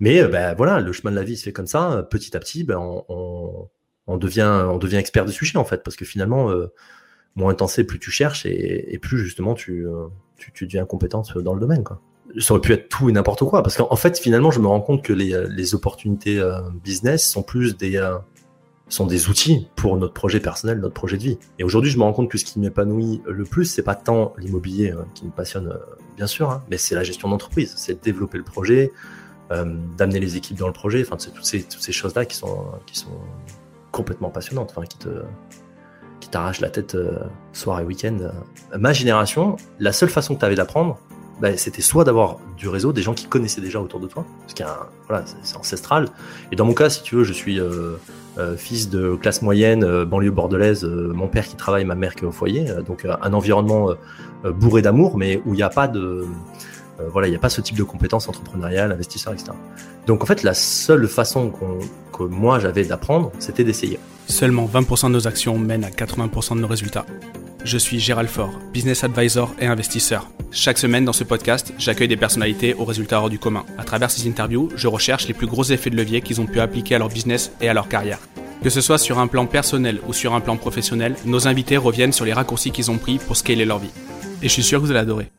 Mais ben, voilà, le chemin de la vie se fait comme ça. Petit à petit, ben, on, on, devient, on devient expert du sujet en fait, parce que finalement, moins intense plus tu cherches et, plus justement tu, tu, tu, deviens compétent dans le domaine. Quoi. Ça aurait pu être tout et n'importe quoi, parce qu'en fait, finalement, je me rends compte que les, les opportunités business sont plus des sont des outils pour notre projet personnel, notre projet de vie. Et aujourd'hui, je me rends compte que ce qui m'épanouit le plus, c'est pas tant l'immobilier hein, qui me passionne, euh, bien sûr, hein, mais c'est la gestion d'entreprise, c'est développer le projet, euh, d'amener les équipes dans le projet. Enfin, c'est toutes ces, toutes ces choses-là qui sont, qui sont complètement passionnantes, enfin, qui te, qui t'arrachent la tête euh, soir et week-end. Ma génération, la seule façon que tu avais d'apprendre, bah, c'était soit d'avoir du réseau, des gens qui connaissaient déjà autour de toi, parce qu'il voilà, c'est ancestral. Et dans mon cas, si tu veux, je suis euh, euh, fils de classe moyenne, euh, banlieue bordelaise, mon père qui travaille, ma mère qui est au foyer, donc un environnement bourré d'amour, mais où il n'y a pas de voilà, il n'y a pas ce type de compétences entrepreneuriales, investisseurs, etc. Donc en fait, la seule façon que moi j'avais d'apprendre, c'était d'essayer. Seulement 20% de nos actions mènent à 80% de nos résultats. Je suis Gérald Faure, business advisor et investisseur. Chaque semaine dans ce podcast, j'accueille des personnalités aux résultats hors du commun. À travers ces interviews, je recherche les plus gros effets de levier qu'ils ont pu appliquer à leur business et à leur carrière. Que ce soit sur un plan personnel ou sur un plan professionnel, nos invités reviennent sur les raccourcis qu'ils ont pris pour scaler leur vie. Et je suis sûr que vous allez adorer.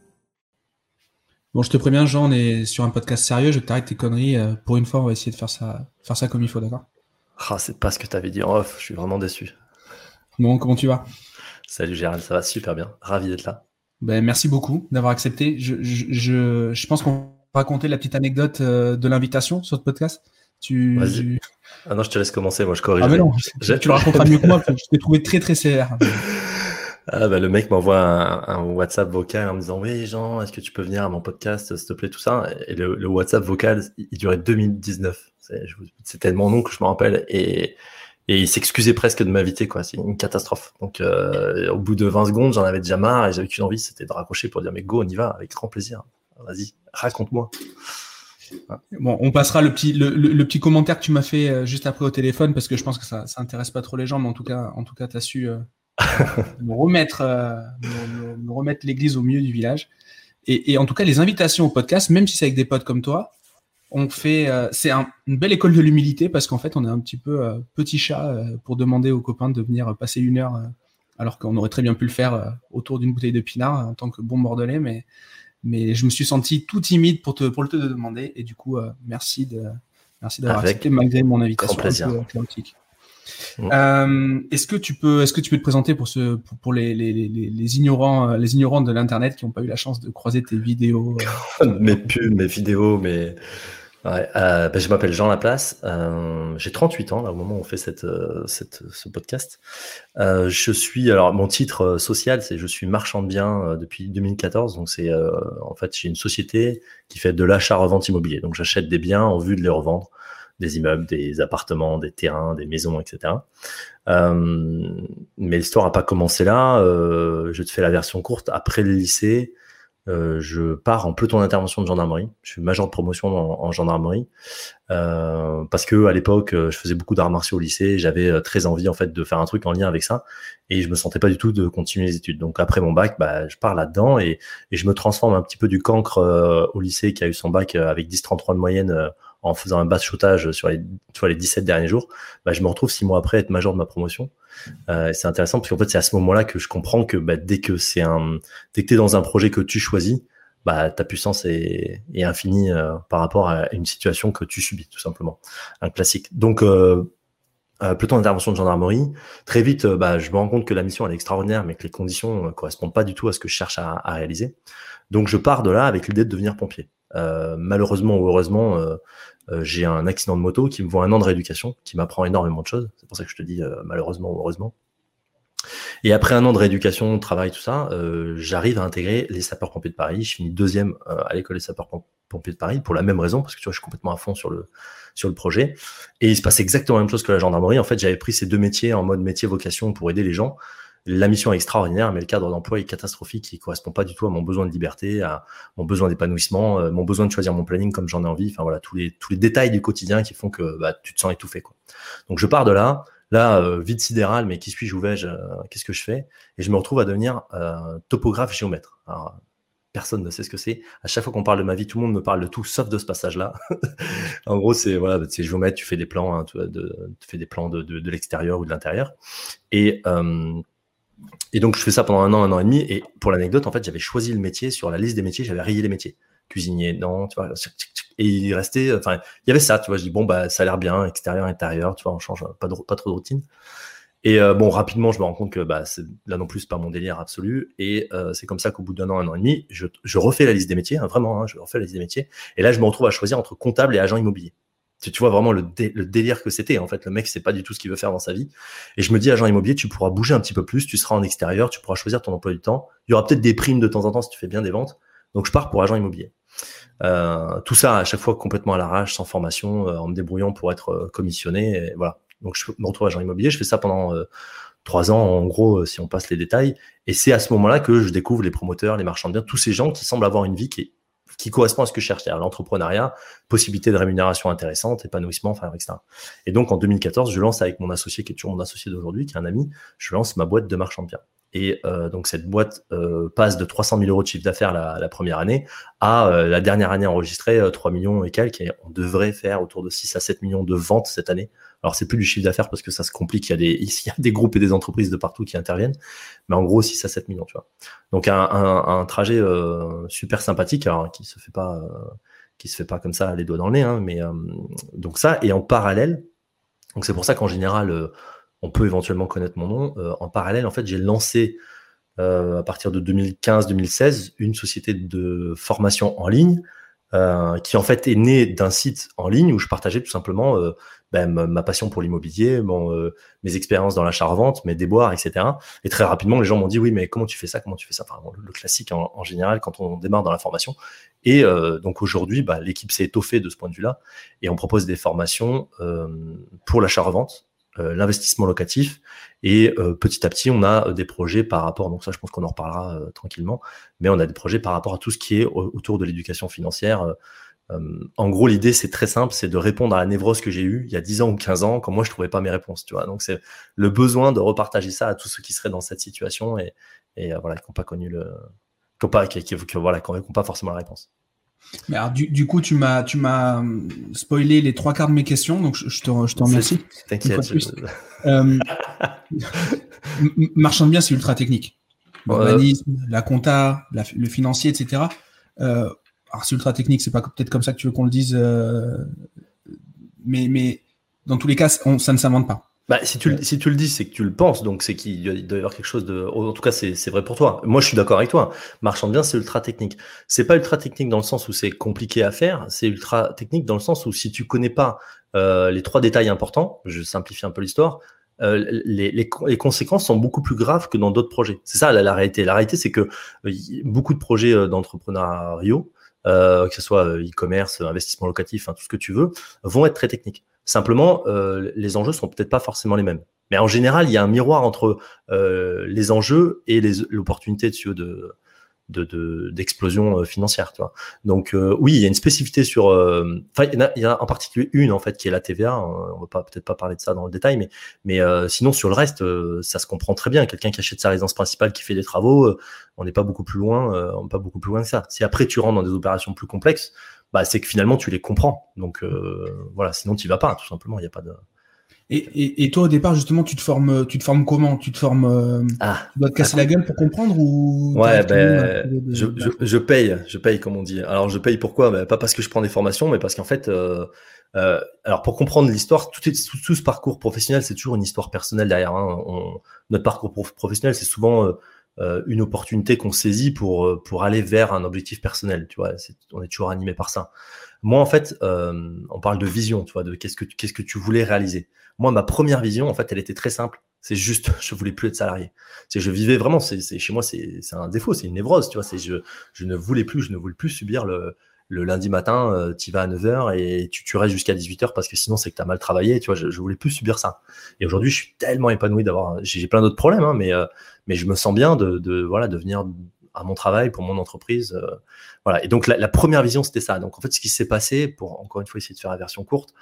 Bon, je te préviens, Jean, on est sur un podcast sérieux, je t'arrête tes conneries. Euh, pour une fois, on va essayer de faire ça, faire ça comme il faut, d'accord? Ah, c'est pas ce que tu avais dit en off, je suis vraiment déçu. Bon, comment tu vas? Salut Gérald, ça va super bien. Ravi d'être là. Ben, merci beaucoup d'avoir accepté. Je, je, je, pense qu'on va raconter la petite anecdote euh, de l'invitation sur ce podcast. Tu... Vas-y. Ah non, je te laisse commencer, moi je corrige. Ah mais non, tu le raconteras mieux que moi, je t'ai trouvé très très sévère. Ah bah, le mec m'envoie un, WhatsApp vocal en me disant oui Jean, est-ce que tu peux venir à mon podcast, s'il te plaît, tout ça. Et le, WhatsApp vocal, il durait 2019. C'est tellement long que je me rappelle. Et, il s'excusait presque de m'inviter quoi c'est une catastrophe donc euh, au bout de 20 secondes j'en avais déjà marre et j'avais qu'une envie c'était de raccrocher pour dire mais go on y va avec grand plaisir vas-y raconte-moi Bon, on passera le petit, le, petit commentaire que tu m'as fait euh, juste après au téléphone parce que je pense que ça, ça intéresse pas trop les gens, mais en tout cas, en tout cas, as su euh, me remettre, me, remettre l'église au milieu du village. Et, et, en tout cas, les invitations au podcast, même si c'est avec des potes comme toi, on fait, euh, c'est une belle école de l'humilité parce qu'en fait, on est un petit peu euh, petit chat euh, pour demander aux copains de venir passer une heure, alors qu'on aurait très bien pu le faire autour d'une bouteille de pinard en tant que bon bordelais, mais mais je me suis senti tout timide pour te pour le te demander et du coup, merci de merci d'avoir accepté malgré mon invitation. Grand plaisir. Est-ce que tu peux, est-ce que tu peux te présenter pour ce, pour, les, les, les, ignorants, les ignorants de l'internet qui n'ont pas eu la chance de croiser tes vidéos, mes pubs, mes vidéos, mes Ouais, euh, ben, je m'appelle Jean Laplace. Euh, j'ai 38 ans là, au moment où on fait cette, euh, cette ce podcast. Euh, je suis alors mon titre euh, social, c'est je suis marchand de biens depuis 2014. Donc c'est en fait j'ai une société qui fait de l'achat-revente immobilier. Donc j'achète des biens en vue de les revendre, des immeubles, des appartements, des terrains, des maisons, etc. mais l'histoire n'a pas commencé là. je te fais la version courte. Après le lycée, euh, je pars en peloton d'intervention de gendarmerie. Je suis major de promotion en, gendarmerie euh, parce que à l'époque, euh, je faisais beaucoup d'arts martiaux au lycée. J'avais très envie en fait de faire un truc en lien avec ça et je me sentais pas du tout de continuer les études. Donc après mon bac, bah, je pars là-dedans et, et, je me transforme un petit peu du cancre au lycée qui a eu son bac avec 10-33 de moyenne en faisant un bas de sur les, les 17 derniers jours. Bah, je me retrouve six mois après être major de ma promotion. Euh, c'est intéressant parce qu'en fait, c'est à ce moment-là que je comprends que bah, dès que c'est un, dès que es dans un projet que tu choisis, bah, ta puissance est, infinie euh, par rapport à une situation que tu subis, tout simplement. Un classique. Donc, euh, euh, plutôt d'intervention de gendarmerie. Très vite, euh, bah, je me rends compte que la mission elle est extraordinaire, mais que les conditions ne correspondent pas du tout à ce que je cherche à réaliser. Donc, je pars de là avec l'idée de devenir pompier. Malheureusement ou heureusement, euh, j'ai un accident de moto qui me voit un an de rééducation, qui m'apprend énormément de choses. C'est pour ça que je te dis euh, malheureusement ou heureusement. Et après un an de rééducation, travail, tout ça, euh, j'arrive à intégrer les sapeurs-pompiers de Paris. Je finis deuxième à l'école des sapeurs-pompiers de Paris pour la même raison, parce que tu vois, je suis complètement à fond sur le sur le projet. Et il se passe exactement la même chose que la gendarmerie. En fait, j'avais pris ces deux métiers en mode métier vocation pour aider les gens la mission est extraordinaire, mais le cadre d'emploi est catastrophique. Il correspond pas du tout à mon besoin de liberté, à mon besoin d'épanouissement, euh, mon besoin de choisir mon planning comme j'en ai envie. Enfin voilà, tous les tous les détails du quotidien qui font que bah, tu te sens étouffé. Quoi. Donc je pars de là. Là, euh, vide sidéral, mais qui suis-je, où vais-je, euh, qu'est-ce que je fais? Et je me retrouve à devenir topographe géomètre. Alors, personne ne sait ce que c'est. À chaque fois qu'on parle de ma vie, tout le monde me parle de tout sauf de ce passage-là. en gros, c'est voilà, c'est géomètre, tu fais des plans, hein, tu, de, fais des plans de, de, de l'extérieur ou de l'intérieur. Et euh, et donc je fais ça pendant un an, un an et demi. Et pour l'anecdote, en fait, j'avais choisi le métier sur la liste des métiers, j'avais rayé les métiers. Cuisinier, non, tu vois. Et il restait, enfin, il y avait ça, tu vois. Je dis bon bah ça a l'air bien, extérieur, intérieur, tu vois, on change pas, trop de routine. Et euh, bon, rapidement, je me rends compte que bah, là non plus, c'est pas mon délire absolu. Et euh, c'est comme ça qu'au bout d'un an, un an et demi, je, je refais la liste des métiers, hein, vraiment, hein, je refais la liste des métiers. Et là, je me retrouve à choisir entre comptable et agent immobilier. Tu, vois vraiment le, délire que c'était. En fait, le mec, c'est pas du tout ce qu'il veut faire dans sa vie. Et je me dis, agent immobilier, tu pourras bouger un petit peu plus, tu seras en extérieur, tu pourras choisir ton emploi du temps. Il y aura peut-être des primes de temps en temps si tu fais bien des ventes. Donc, je pars pour agent immobilier. Euh, tout ça à chaque fois complètement à l'arrache, sans formation, euh, en me débrouillant pour être euh, commissionné. Voilà. Donc, je me retrouve agent immobilier. Je fais ça pendant euh, trois ans, en gros, si on passe les détails. Et c'est à ce moment-là que je découvre les promoteurs, les marchands de biens, tous ces gens qui semblent avoir une vie qui est qui correspond à ce que je cherche, c'est-à-dire l'entrepreneuriat, possibilité de rémunération intéressante, épanouissement, enfin, etc. Et donc, en 2014, je lance avec mon associé, qui est toujours mon associé d'aujourd'hui, qui est un ami, je lance ma boîte de marchand de. Et euh, donc cette boîte euh, passe de 300 000 euros de chiffre d'affaires la, première année à euh, la dernière année enregistrée 3 millions et quelques. Et on devrait faire autour de 6 à 7 millions de ventes cette année. Alors c'est plus du chiffre d'affaires parce que ça se complique. Il y a des groupes et des entreprises de partout qui interviennent, mais en gros 6 à 7 millions. Donc un trajet super sympathique, alors qui se fait pas qui se fait pas comme ça les doigts dans le nez, hein, mais donc ça et en parallèle. Donc c'est pour ça qu'en général on peut éventuellement connaître mon nom. Euh, en parallèle, en fait, j'ai lancé euh, à partir de 2015-2016 une société de formation en ligne euh, qui en fait est née d'un site en ligne où je partageais tout simplement ben, ma, passion pour l'immobilier, mes expériences dans l'achat-revente, mes déboires, etc. Et très rapidement, les gens m'ont dit oui, mais comment tu fais ça? Comment tu fais ça? Enfin, le, classique en, général quand on démarre dans la formation. Et donc aujourd'hui, bah, l'équipe s'est étoffée de ce point de vue-là et on propose des formations pour l'achat-revente l'investissement locatif. Et euh, petit à petit, on a euh, des projets par rapport, donc ça je pense qu'on en reparlera tranquillement, mais on a des projets par rapport à tout ce qui est autour de l'éducation financière. en gros, l'idée, c'est très simple, c'est de répondre à la névrose que j'ai eue il y a 10 ans ou 15 ans, quand moi, je trouvais pas mes réponses, tu vois. Donc, c'est le besoin de repartager ça à tous ceux qui seraient dans cette situation et, voilà, qui n'ont pas connu le, qui n'ont qui, qui, voilà, qui n'ont pas forcément la réponse. Mais alors, du, du, coup, tu m'as, tu m'as spoilé les trois quarts de mes questions, donc je, je te, je te remercie. T'inquiète. Euh, marchand de biens, c'est ultra technique. L'urbanisme, ouais. la compta, la, le financier, etc. Euh, alors, c'est ultra technique, c'est pas peut-être comme ça que tu veux qu'on le dise, euh, mais, mais dans tous les cas, on, ça ne s'invente pas. Bah, si tu, si tu le dis, c'est que tu le penses, donc c'est qu'il doit y avoir quelque chose de. En tout cas, c'est vrai pour toi. Moi, je suis d'accord avec toi. Marchand de biens, c'est ultra technique. C'est pas ultra technique dans le sens où c'est compliqué à faire, c'est ultra technique dans le sens où si tu connais pas euh, les trois détails importants, je simplifie un peu l'histoire, euh, les, les, les, conséquences sont beaucoup plus graves que dans d'autres projets. C'est ça la, la, réalité. La réalité, c'est que euh, beaucoup de projets euh, d'entrepreneuriat, euh, que ce soit e-commerce, investissement locatif, hein, tout ce que tu veux, vont être très techniques. Simplement, euh, les enjeux sont peut-être pas forcément les mêmes. Mais en général, il y a un miroir entre euh, les enjeux et l'opportunité de, de, d'explosion de, financière. Tu vois. Donc euh, oui, il y a une spécificité sur. Euh, enfin, il, y a en particulier une en fait qui est la TVA. On va peut-être pas parler de ça dans le détail, mais mais euh, sinon sur le reste, ça se comprend très bien. Quelqu'un qui achète sa résidence principale, qui fait des travaux, on n'est pas beaucoup plus loin. on n'est pas beaucoup plus loin que ça. Si après tu rentres dans des opérations plus complexes, bah, c'est que finalement tu les comprends. Donc euh, voilà, sinon tu vas pas, tout simplement. Il n'y a pas de. Et, et, et, toi au départ justement tu te formes tu te formes comment? Tu te formes euh, ah, tu dois te casser la gueule pour comprendre ou ouais ben de... je, je, je, paye je paye comme on dit alors je paye pourquoi? Ben, pas parce que je prends des formations mais parce qu'en fait euh, euh, alors pour comprendre l'histoire tout, tout, tout, ce parcours professionnel c'est toujours une histoire personnelle derrière hein. on, notre parcours professionnel c'est souvent euh, une opportunité qu'on saisit pour euh, pour aller vers un objectif personnel. Tu vois, est, on est toujours animé par ça. Moi, en fait, euh, on parle de vision, tu vois, de qu'est-ce que qu'est-ce que tu voulais réaliser. Moi, ma première vision, en fait, elle était très simple. C'est juste, je voulais plus être salarié. C'est, je vivais vraiment. C'est, chez moi, c'est, c'est un défaut, c'est une névrose, tu vois. C'est, je, je ne voulais plus, je ne voulais plus subir le, le lundi matin, euh, tu vas à 9h et tu, tu restes jusqu'à 18h parce que sinon c'est que tu as mal travaillé, tu vois, je, je voulais plus subir ça. Et aujourd'hui, je suis tellement épanoui d'avoir j'ai plein d'autres problèmes hein, mais euh, mais je me sens bien de, de voilà de venir à mon travail pour mon entreprise euh, voilà. Et donc la, la première vision c'était ça. Donc en fait ce qui s'est passé pour encore une fois essayer de faire la version courte,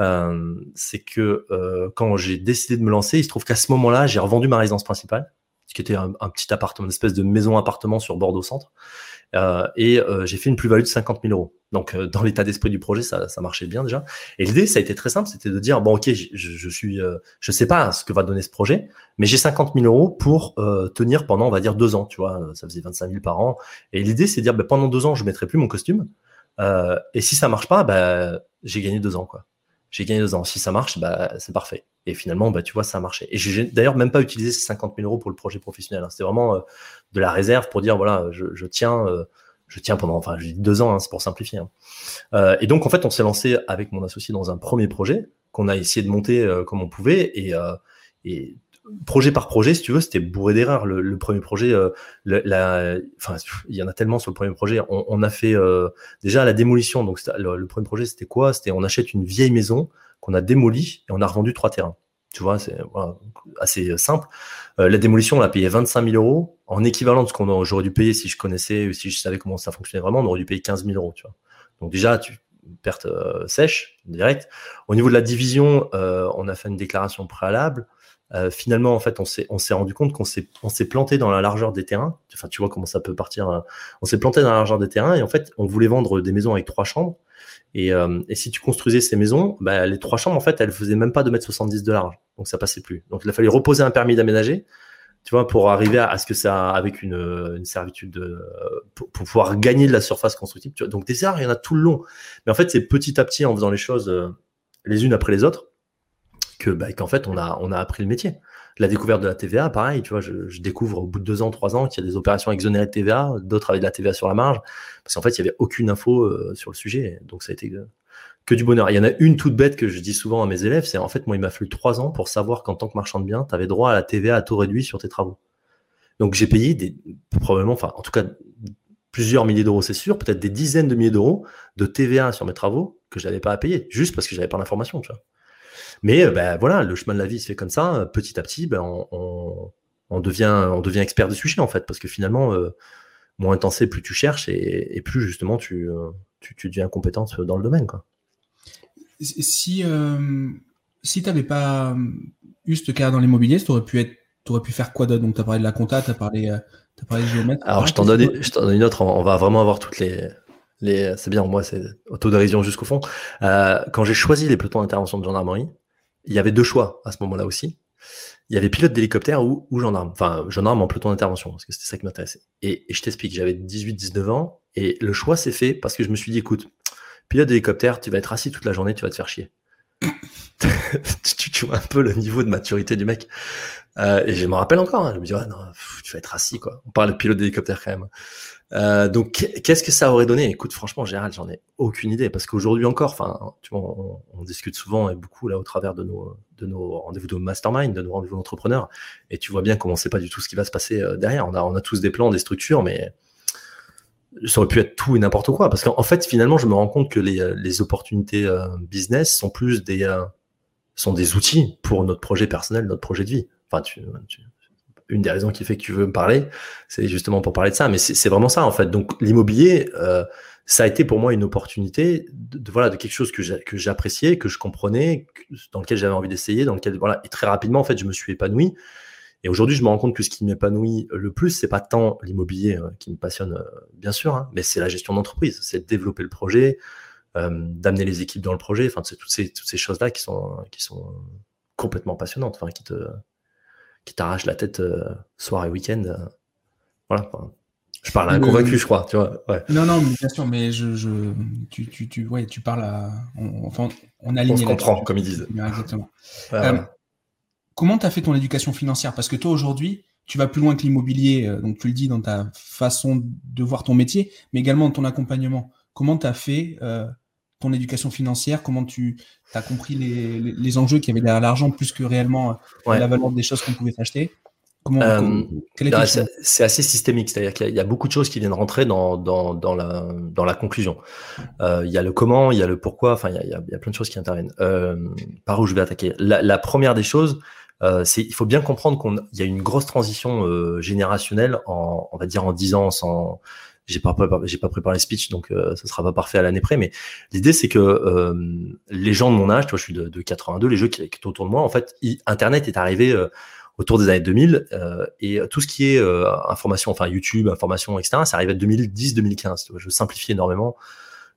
euh, c'est que euh, quand j'ai décidé de me lancer, il se trouve qu'à ce moment-là, j'ai revendu ma résidence principale, ce qui était un, un petit appartement, une espèce de maison appartement sur Bordeaux centre. Euh, et euh, j'ai fait une plus-value de 50 000 euros. Donc, euh, dans l'état d'esprit du projet, ça, ça, marchait bien déjà. Et l'idée, ça a été très simple, c'était de dire bon, ok, je, je suis, je sais pas ce que va donner ce projet, mais j'ai 50 000 euros pour tenir pendant, on va dire, deux ans. Tu vois, ça faisait 25 000 par an. Et l'idée, c'est de dire ben, pendant deux ans, je mettrai plus mon costume. et si ça marche pas, ben, j'ai gagné deux ans, quoi. J'ai gagné deux ans. Si ça marche, bah, c'est parfait. Et finalement, bah, tu vois, ça a marché. Et j'ai d'ailleurs même pas utilisé ces 50 000 euros pour le projet professionnel. Hein. C'était vraiment euh, de la réserve pour dire, voilà, je, tiens, euh, je tiens pendant, enfin, j'ai deux ans, hein, c'est pour simplifier. Hein. Euh, et donc, en fait, on s'est lancé avec mon associé dans un premier projet qu'on a essayé de monter comme on pouvait. Et, et projet par projet, si tu veux, c'était bourré d'erreurs. Le, premier projet, euh, il y en a tellement sur le premier projet. On, a fait euh, déjà la démolition. Donc, le, premier projet, c'était quoi? C'était on achète une vieille maison qu'on a démolie et on a revendu trois terrains. Tu vois, c'est assez simple. Euh, la démolition, on l'a payé 25 000 euros en équivalent de ce qu'on j'aurais dû payer si je connaissais si je savais comment ça fonctionnait vraiment. On aurait dû payer 15 000 euros. Tu vois. Donc déjà, tu perte sèche direct. Au niveau de la division, on a fait une déclaration préalable. Euh, finalement, en fait, on s'est, rendu compte qu'on s'est, planté dans la largeur des terrains. Enfin, tu vois comment ça peut partir. Euh, on s'est planté dans la largeur des terrains et en fait, on voulait vendre des maisons avec trois chambres. Et, euh, et si tu construisais ces maisons, bah, les trois chambres, en fait, elles faisaient même pas 2m70 de large. Donc, ça passait plus. Donc, il a fallu reposer un permis d'aménager, tu vois, pour arriver à, ce que ça, avec une, une servitude, de, pour, pouvoir gagner de la surface constructive. Tu vois. Donc, des erreurs, il y en a tout le long. Mais en fait, c'est petit à petit en faisant les choses les unes après les autres que bah, qu'en fait on a appris le métier. La découverte de la TVA, pareil, tu vois, je, découvre au bout de deux ans, trois ans qu'il y a des opérations exonérées de TVA, d'autres avec de la TVA sur la marge, parce qu'en fait il y avait aucune info euh, sur le sujet, donc ça a été que du bonheur. Il y en a une toute bête que je dis souvent à mes élèves, c'est en fait moi il m'a fallu trois ans pour savoir qu'en tant que marchand de biens, tu avais droit à la TVA à taux réduit sur tes travaux. Donc j'ai payé probablement, enfin en tout cas plusieurs milliers d'euros, c'est sûr, peut-être des dizaines de milliers d'euros de TVA sur mes travaux que je n'avais pas à payer, juste parce que j'avais pas l'information, tu vois. Mais ben, voilà, le chemin de la vie se fait comme ça. Petit à petit, ben, on, on, devient, on devient expert du sujet, en fait, parce que finalement, euh, moins intense plus tu cherches et, plus justement tu, euh, tu, tu, deviens compétente dans le domaine. Quoi. Si, si tu n'avais pas eu ce cas dans l'immobilier, tu aurais pu être aurais pu faire quoi d'autre? Donc, tu as parlé de la compta, tu as parlé, as parlé de géomètre. Alors, je t'en donne, donne, une autre. On va vraiment avoir toutes les, les c'est bien, moi, c'est autodérision jusqu'au fond. Euh, quand j'ai choisi les pelotons d'intervention de gendarmerie, il y avait deux choix à ce moment-là aussi. Il y avait pilote d'hélicoptère ou, ou, gendarme. Enfin, gendarme en peloton d'intervention, parce que c'était ça qui m'intéressait. Et, je t'explique, j'avais 18-19 ans, et le choix s'est fait parce que je me suis dit, écoute, pilote d'hélicoptère, tu vas être assis toute la journée, tu vas te faire chier. tu, vois un peu le niveau de maturité du mec. Euh, et je me rappelle encore, hein, je me dis, ouais, non, tu vas être assis, quoi. On parle de pilote d'hélicoptère quand même. Euh, donc, qu'est-ce que ça aurait donné? Écoute, franchement, Gérald, j'en ai aucune idée parce qu'aujourd'hui encore, enfin, tu vois, on, discute souvent et beaucoup là au travers de nos de nos rendez-vous de mastermind, de nos rendez-vous d'entrepreneurs, et tu vois bien comment c'est pas du tout ce qui va se passer euh, derrière. On a tous des plans, des structures, mais ça aurait pu être tout et n'importe quoi parce qu'en fait, finalement, je me rends compte que les, opportunités business sont plus des sont des outils pour notre projet personnel, notre projet de vie. Enfin, une des raisons qui fait que tu veux me parler, c'est justement pour parler de ça. Mais c'est vraiment ça en fait. Donc l'immobilier, euh, ça a été pour moi une opportunité de, voilà de quelque chose que j'appréciais, que je comprenais, dans lequel j'avais envie d'essayer, dans lequel voilà et très rapidement en fait je me suis épanoui. Et aujourd'hui, je me rends compte que ce qui m'épanouit le plus, c'est pas tant l'immobilier euh, qui me passionne, euh, bien sûr, hein, mais c'est la gestion d'entreprise, c'est développer le projet, d'amener les équipes dans le projet. Enfin, c'est toutes ces toutes ces choses là qui sont qui sont complètement passionnantes, enfin qui te qui t'arrache la tête euh, soir et week-end. Euh, voilà. Je parle à un convaincu, je crois. Tu vois, Non, non, bien sûr, mais je, je tu, tu, tu, ouais, tu parles à. On, enfin, on On se comprend, comme ils disent. Exactement. Euh, comment tu as fait ton éducation financière? Parce que toi, aujourd'hui, tu vas plus loin que l'immobilier, donc tu le dis dans ta façon de voir ton métier, mais également dans ton accompagnement. Comment tu as fait ton éducation financière, comment tu as compris les, les, enjeux qui avaient derrière l'argent plus que réellement euh, la valeur des choses qu'on pouvait acheter euh, c'est assez systémique, c'est-à-dire qu'il y, a beaucoup de choses qui viennent rentrer dans, dans, dans, la, dans la conclusion. Euh, il y a le comment, il y a le pourquoi, enfin il y a, il y a plein de choses qui interviennent. par où je vais attaquer? La, la première des choses, c'est il faut bien comprendre qu'il y a une grosse transition générationnelle en, on va dire en 10 ans, sans, j'ai pas j'ai pas préparé le speech donc euh, ça sera pas parfait à l'année près mais l'idée c'est que euh, les gens de mon âge tu vois je suis de, de 82 les jeux qui, qui autour de moi en fait internet est arrivé euh, autour des années 2000. et tout ce qui est information, enfin YouTube, information, etc., ça arrive à 2010-2015. Je simplifie énormément.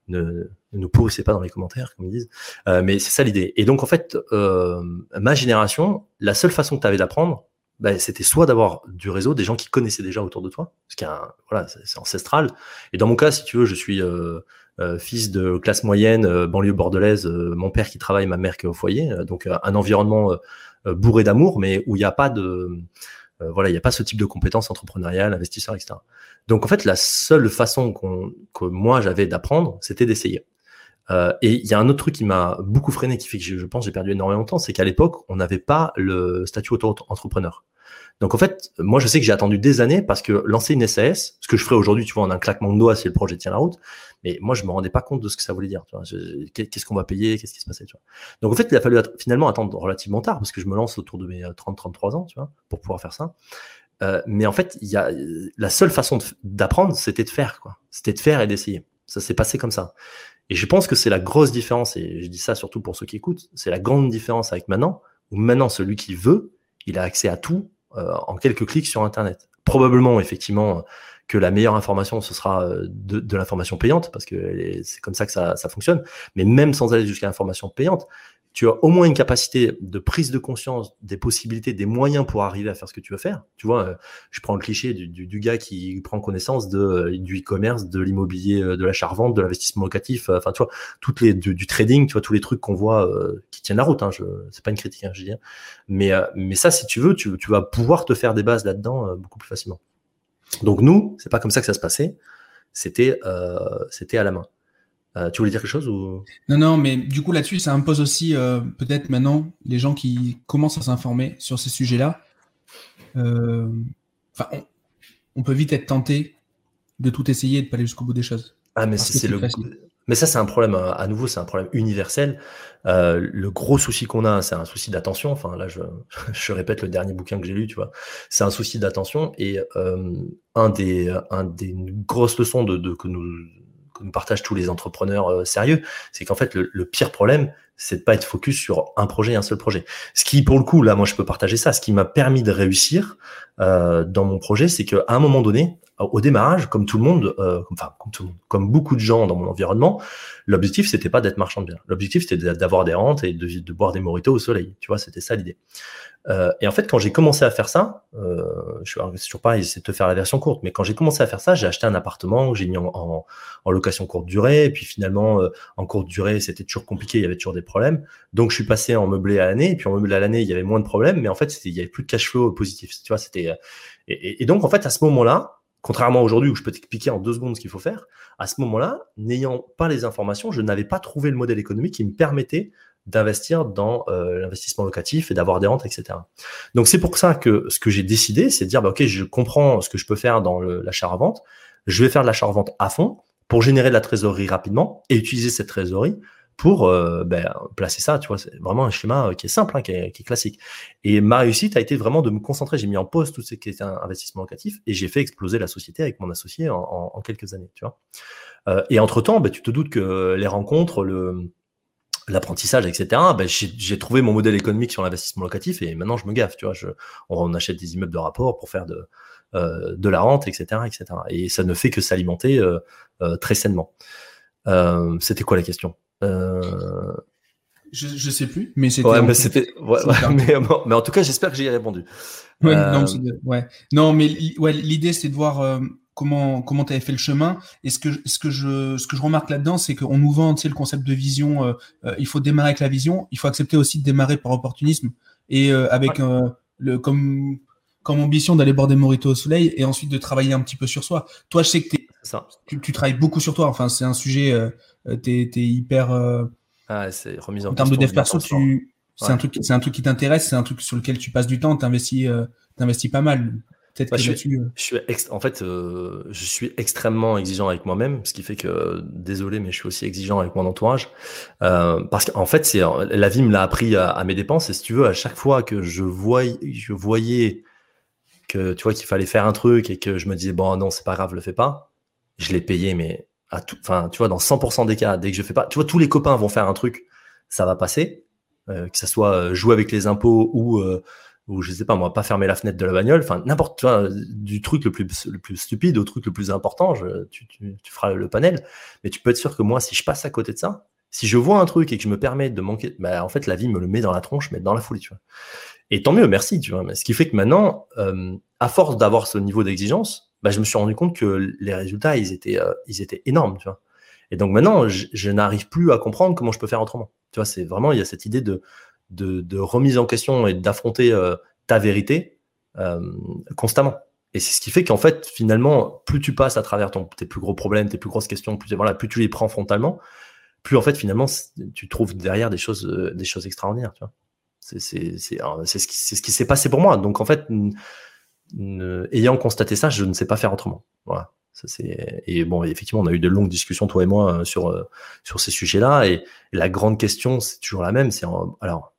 Ne, ne pourrissez pas dans les commentaires, comme ils disent. mais c'est ça l'idée. Et donc, en fait, ma génération, la seule façon que tu avais d'apprendre, bah, c'était soit d'avoir du réseau, des gens qui connaissaient déjà autour de toi, ce qui est, voilà, c'est ancestral. Et dans mon cas, si tu veux, je suis euh, euh, fils de classe moyenne, euh, banlieue bordelaise, mon père qui travaille, ma mère qui est au foyer, donc un environnement bourré d'amour, mais où il n'y a pas de, voilà, il n'y a pas ce type de compétences entrepreneuriales, investisseurs, etc. Donc en fait, la seule façon que moi j'avais d'apprendre, c'était d'essayer. Euh, et il y a un autre truc qui m'a beaucoup freiné, qui fait que je, je pense j'ai perdu énormément de temps, c'est qu'à l'époque, on n'avait pas le statut auto-entrepreneur. Donc en fait, moi je sais que j'ai attendu des années parce que lancer une SAS, ce que je ferais aujourd'hui, tu vois, en un claquement de doigts si le projet tient la route, mais moi je me rendais pas compte de ce que ça voulait dire. Qu'est-ce qu'on va payer, qu'est-ce qui se passait, tu vois. Donc en fait, il a fallu finalement attendre relativement tard parce que je me lance autour de mes 30-33 euh, ans, tu vois, pour pouvoir faire ça. Euh, mais en fait, y a la seule façon d'apprendre, c'était de faire, quoi. C'était de faire et d'essayer. Ça s'est passé comme ça. Et je pense que c'est la grosse différence, et je dis ça surtout pour ceux qui écoutent, c'est la grande différence avec maintenant, où maintenant celui qui veut, il a accès à tout euh, en quelques clics sur Internet. Probablement, effectivement, que la meilleure information, ce sera euh, de, l'information payante, parce que c'est comme ça que ça fonctionne. Mais même sans aller jusqu'à l'information payante, tu as au moins une capacité de prise de conscience des possibilités, des moyens pour arriver à faire ce que tu veux faire. Tu vois, euh, je prends le cliché du, gars qui prend connaissance euh, du e-commerce, de l'immobilier, euh, de l'achat-revente, de l'investissement locatif, enfin, tu vois, toutes les, du, trading, tu vois, tous les trucs qu'on voit qui tiennent la route. Hein, c'est pas une critique, hein, je dis. Mais, mais ça, si tu veux, tu, tu vas pouvoir te faire des bases là-dedans beaucoup plus facilement. Donc nous, c'est pas comme ça que ça se passait. C'était, c'était à la main. Euh, tu voulais dire quelque chose ou? Non, non, mais du coup là-dessus, ça impose aussi euh, peut-être maintenant les gens qui commencent à s'informer sur ces sujets-là. Euh, enfin, on, peut vite être tenté de tout essayer et de pas aller jusqu'au bout des choses. Ah, mais c'est le. Mais ça, c'est un problème, à nouveau, c'est un problème universel. le gros souci qu'on a, c'est un souci d'attention. Enfin, là, je, je, répète le dernier bouquin que j'ai lu, tu vois. C'est un souci d'attention. Et un, des, un des grosses leçons de, de, que nous que nous partagent tous les entrepreneurs euh, sérieux, c'est qu'en fait, le, pire problème, c'est de pas être focus sur un projet, un seul projet. Ce qui, pour le coup, là, moi, je peux partager ça. Ce qui m'a permis de réussir euh, dans mon projet, c'est qu'à un moment donné, au démarrage, comme tout le monde, euh, enfin comme tout le monde, comme beaucoup de gens dans mon environnement, l'objectif c'était pas d'être marchand de biens. L'objectif c'était d'avoir des rentes et de, boire des moritos au soleil. Tu vois, c'était ça l'idée. Euh, et en fait, quand j'ai commencé à faire ça, euh, c'est toujours pareil, c'est de te faire la version courte, mais quand j'ai commencé à faire ça, j'ai acheté un appartement que j'ai mis en, en, en, location courte durée, et puis finalement, euh, en courte durée, c'était toujours compliqué, il y avait toujours des problèmes. Donc, je suis passé en meublé à l'année, et puis en meublé à l'année, il y avait moins de problèmes, mais en fait, il y avait plus de cash flow positif. Tu vois, c'était. Euh, et, et, donc, en fait, à ce moment-là, contrairement aujourd'hui où je peux t'expliquer en deux secondes ce qu'il faut faire, à ce moment-là, n'ayant pas les informations, je n'avais pas trouvé le modèle économique qui me permettait d'investir dans euh, l'investissement locatif et d'avoir des rentes, etc. Donc c'est pour ça que ce que j'ai décidé, c'est de dire, bah, ok, je comprends ce que je peux faire dans l'achat-revente, je vais faire de l'achat-revente à fond pour générer de la trésorerie rapidement et utiliser cette trésorerie pour euh, ben, placer ça, tu vois, c'est vraiment un schéma euh, qui est simple, hein, qui, est, qui, est, classique. Et ma réussite a été vraiment de me concentrer, j'ai mis en pause tout ce qui était investissement locatif et j'ai fait exploser la société avec mon associé en, en, en quelques années, tu vois. Euh, et entre-temps, ben, tu te doutes que les rencontres, le, l'apprentissage, etc. Ben, j'ai trouvé mon modèle économique sur l'investissement locatif et maintenant je me gaffe, tu vois. Je, on achète des immeubles de rapport pour faire de, euh, de la rente, etc., etc. Et ça ne fait que s'alimenter euh, euh, très sainement. Euh, c'était quoi la question? Je, je sais plus, mais c'était. Ouais, mais c'était. Ouais, mais, mais, en tout cas, j'espère que j'y ai répondu. Ouais, non, ouais. non, mais ouais, l'idée c'est de voir comment comment tu avais fait le chemin et ce que ce que je ce que je remarque là-dedans c'est qu'on nous vend tu sais, le concept de vision euh, euh, il faut démarrer avec la vision il faut accepter aussi de démarrer par opportunisme et euh, avec le comme comme ambition d'aller boire des moritos au soleil et ensuite de travailler un petit peu sur soi toi je sais que ça. Tu, tu, travailles beaucoup sur toi enfin c'est un sujet t'es es hyper ah, c'est remise en, en termes de dev perso tu c'est un truc c'est un truc qui t'intéresse c'est un truc sur lequel tu passes du temps t'investis t'investis pas mal bah, je, suis, je suis en fait, euh, je suis extrêmement exigeant avec moi-même, ce qui fait que, désolé, mais je suis aussi exigeant avec mon entourage, euh, parce qu'en fait, c'est la vie me l'a appris à, mes dépenses. Et si tu veux, à chaque fois que je voyais, je voyais que tu vois qu'il fallait faire un truc et que je me disais bon non, c'est pas grave, le fais pas, je l'ai payé, mais enfin, tu vois, dans 100% des cas, dès que je fais pas, tu vois, tous les copains vont faire un truc, ça va passer, euh, que ça soit jouer avec les impôts ou ou je sais pas moi, pas fermer la fenêtre de la bagnole, enfin n'importe du truc le plus, le plus stupide au truc le plus important, tu, feras le panel. Mais tu peux être sûr que moi, si je passe à côté de ça, si je vois un truc et que je me permets de manquer, bah, en fait, la vie me le met dans la tronche, mais dans la folie, tu vois. Et tant mieux, merci, tu vois. Ce qui fait que maintenant, euh, à force d'avoir ce niveau d'exigence, bah, je me suis rendu compte que les résultats, ils étaient, euh, ils étaient énormes, tu vois. Et donc maintenant, je, n'arrive plus à comprendre comment je peux faire autrement. Tu vois, c'est vraiment, il y a cette idée de, de, remise en question et d'affronter euh, ta vérité euh, constamment. Et c'est ce qui fait qu'en fait, finalement, plus tu passes à travers tes plus gros problèmes, tes plus grosses questions, plus, voilà, plus tu les prends frontalement, plus en fait, finalement, tu trouves derrière des choses, des choses extraordinaires. C'est ce qui, c'est ce qui s'est passé pour moi. Donc en fait, ayant constaté ça, je ne sais pas faire autrement. Voilà. Ça. Et bon, effectivement, on a eu de longues discussions, toi et moi, sur, sur ces sujets-là. Et, la grande question, c'est toujours la même. C'est alors,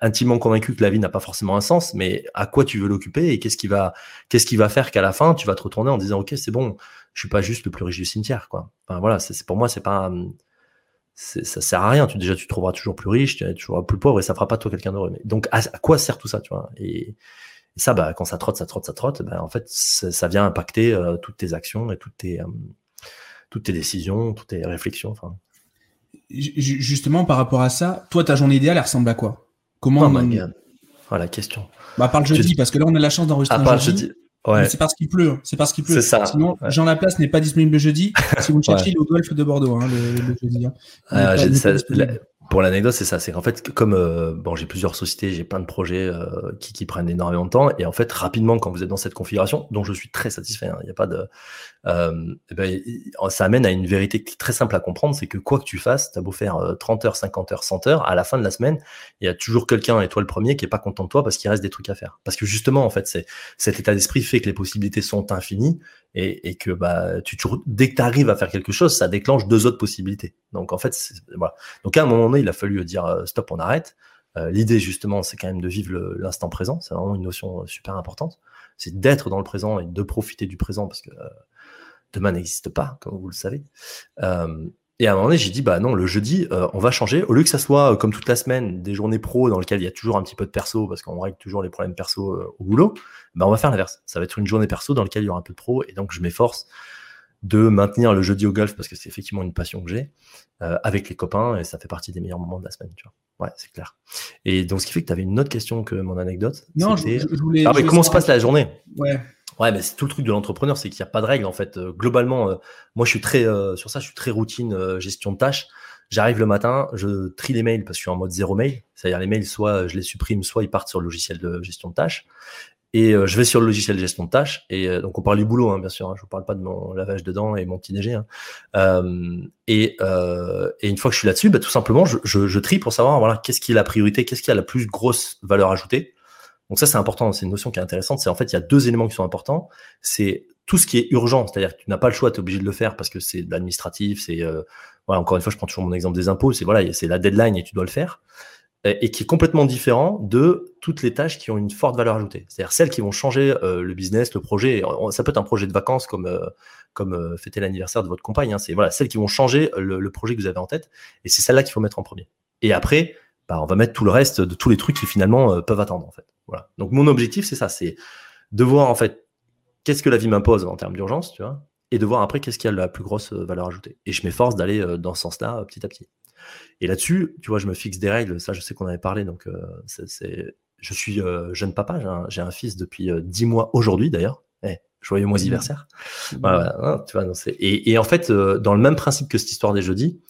intimement convaincu que la vie n'a pas forcément un sens, mais à quoi tu veux l'occuper et qu'est-ce qui va, qu'est-ce qui va faire qu'à la fin tu vas te retourner en disant ok c'est bon, je suis pas juste le plus riche du cimetière quoi. Enfin voilà, c'est pour moi c'est pas, ça sert à rien. Tu déjà tu te trouveras toujours plus riche, tu es toujours plus pauvre et ça fera pas toi quelqu'un d'heureux. Donc à, quoi sert tout ça tu vois? Et, ça bah quand ça trotte ça trotte ça trotte, bah, en fait ça, vient impacter euh, toutes tes actions et toutes tes euh, toutes tes décisions, toutes tes réflexions. Enfin. Justement, par rapport à ça, toi, ta journée idéale, elle ressemble à quoi? Comment oh on... oh, la question. Bah, parle jeudi, parce que là, on a la chance d'enregistrer un jeudi. Ouais. C'est parce qu'il pleut. Hein. C'est parce qu'il pleut. Ça. Sinon, Jean Laplace n'est pas disponible le jeudi. si vous cherchez, il est au golf de Bordeaux hein, le, jeudi. Hein. Ah, pour l'anecdote, c'est ça. C'est qu'en fait, comme euh, bon, j'ai plusieurs sociétés, j'ai plein de projets euh, qui, qui, prennent énormément de temps. Et en fait, rapidement, quand vous êtes dans cette configuration, dont je suis très satisfait, hein, il n'y a pas de, euh, ben, ça amène à une vérité très simple à comprendre, c'est que quoi que tu fasses, tu as beau faire 30 heures, 50 heures, 100 heures, à la fin de la ssemaine, il y a toujours quelqu'un, et toi le premier, qui est pas content de toi parce qu'il reste des trucs à faire. Parce que justement, en fait, c'est cet état d'esprit fait que les possibilités sont infinies et, et que bah, tu, dès que tu arrives à faire quelque chose, ça déclenche deux autres possibilités. Donc en fait, voilà. Donc à un moment donné, il a fallu dire euh, stop, on arrête. Euh, L'idée justement, c'est quand même de vivre l'instant présent. C'est vraiment une notion euh, super importante. C'est d'être dans le présent et de profiter du présent parce que euh, demain n'existe pas, comme vous le savez. Euh, et à un moment donné, j'ai dit, bah non, le jeudi, euh, on va changer. Au lieu que ça soit, comme toute la semaine, des journées pro dans lesquelles il y a toujours un petit peu de perso, parce qu'on règle toujours les problèmes perso au boulot, bah on va faire l'inverse. Ça va être une journée perso dans laquelle il y aura un peu de pro. Et donc, je m'efforce de maintenir le jeudi au golf parce que c'est effectivement une passion que j'ai euh, avec les copains et ça fait partie des meilleurs moments de la semaine tu vois ouais c'est clair et donc ce qui fait que tu avais une autre question que mon anecdote non je, voulais ah, mais comment se passe la journée? Ouais ouais mais c'est tout le truc de l'entrepreneur c'est qu'il n'y a pas de règles en fait euh, globalement euh, moi je suis très sur ça je suis très routine gestion de tâches J'arrive le matin, je trie les mails parce que je suis en mode zéro mail. C'est-à-dire les mails, soit je les supprime, soit ils partent sur le logiciel de gestion de tâches. Et euh, je vais sur le logiciel de gestion de tâches. Et euh, donc, on parle du boulot, hein, bien sûr. Hein, je vous parle pas de mon lavage de dents et mon petit déjeuner. Hein. Euh, et, et, une fois que je suis là-dessus, bah, tout simplement, je, je, je, trie pour savoir voilà, qu'est-ce qui est la priorité, qu'est-ce qui a la plus grosse valeur ajoutée. Donc ça, c'est important. C'est une notion qui est intéressante. C'est en fait, il y a deux éléments qui sont importants. C'est tout ce qui est urgent, c'est-à-dire que tu n'as pas le choix, tu es obligé de le faire parce que c'est de l'administratif. C'est voilà, encore une fois, je prends toujours mon exemple des impôts. C'est voilà, c'est la deadline et tu dois le faire et qui est complètement différent de toutes les tâches qui ont une forte valeur ajoutée. C'est-à-dire celles qui vont changer euh, le business, le projet. Ça peut être un projet de vacances comme euh, comme euh, fêter l'anniversaire de votre compagne. Hein. C'est voilà celles qui vont changer le, projet que vous avez en tête. Et c'est celle-là qu'il faut mettre en premier. Et après, bah, on va mettre tout le reste de tous les trucs qui finalement peuvent attendre en fait. Voilà. Donc mon objectif c'est ça, c'est de voir en fait qu'est-ce que la vie m'impose en termes d'urgence, tu vois, et de voir après qu'est-ce qui a la plus grosse valeur ajoutée. Et je m'efforce d'aller dans ce sens-là petit à petit. Et là-dessus, tu vois, je me fixe des règles. Ça, je sais qu'on avait parlé. Donc, euh, c'est, je suis euh, jeune papa. J'ai un, fils depuis euh, dix mois aujourd'hui, d'ailleurs. Eh, joyeux mois anniversaire. Hein, tu vois, et, et, en fait, dans le même principe que cette histoire des jeudis,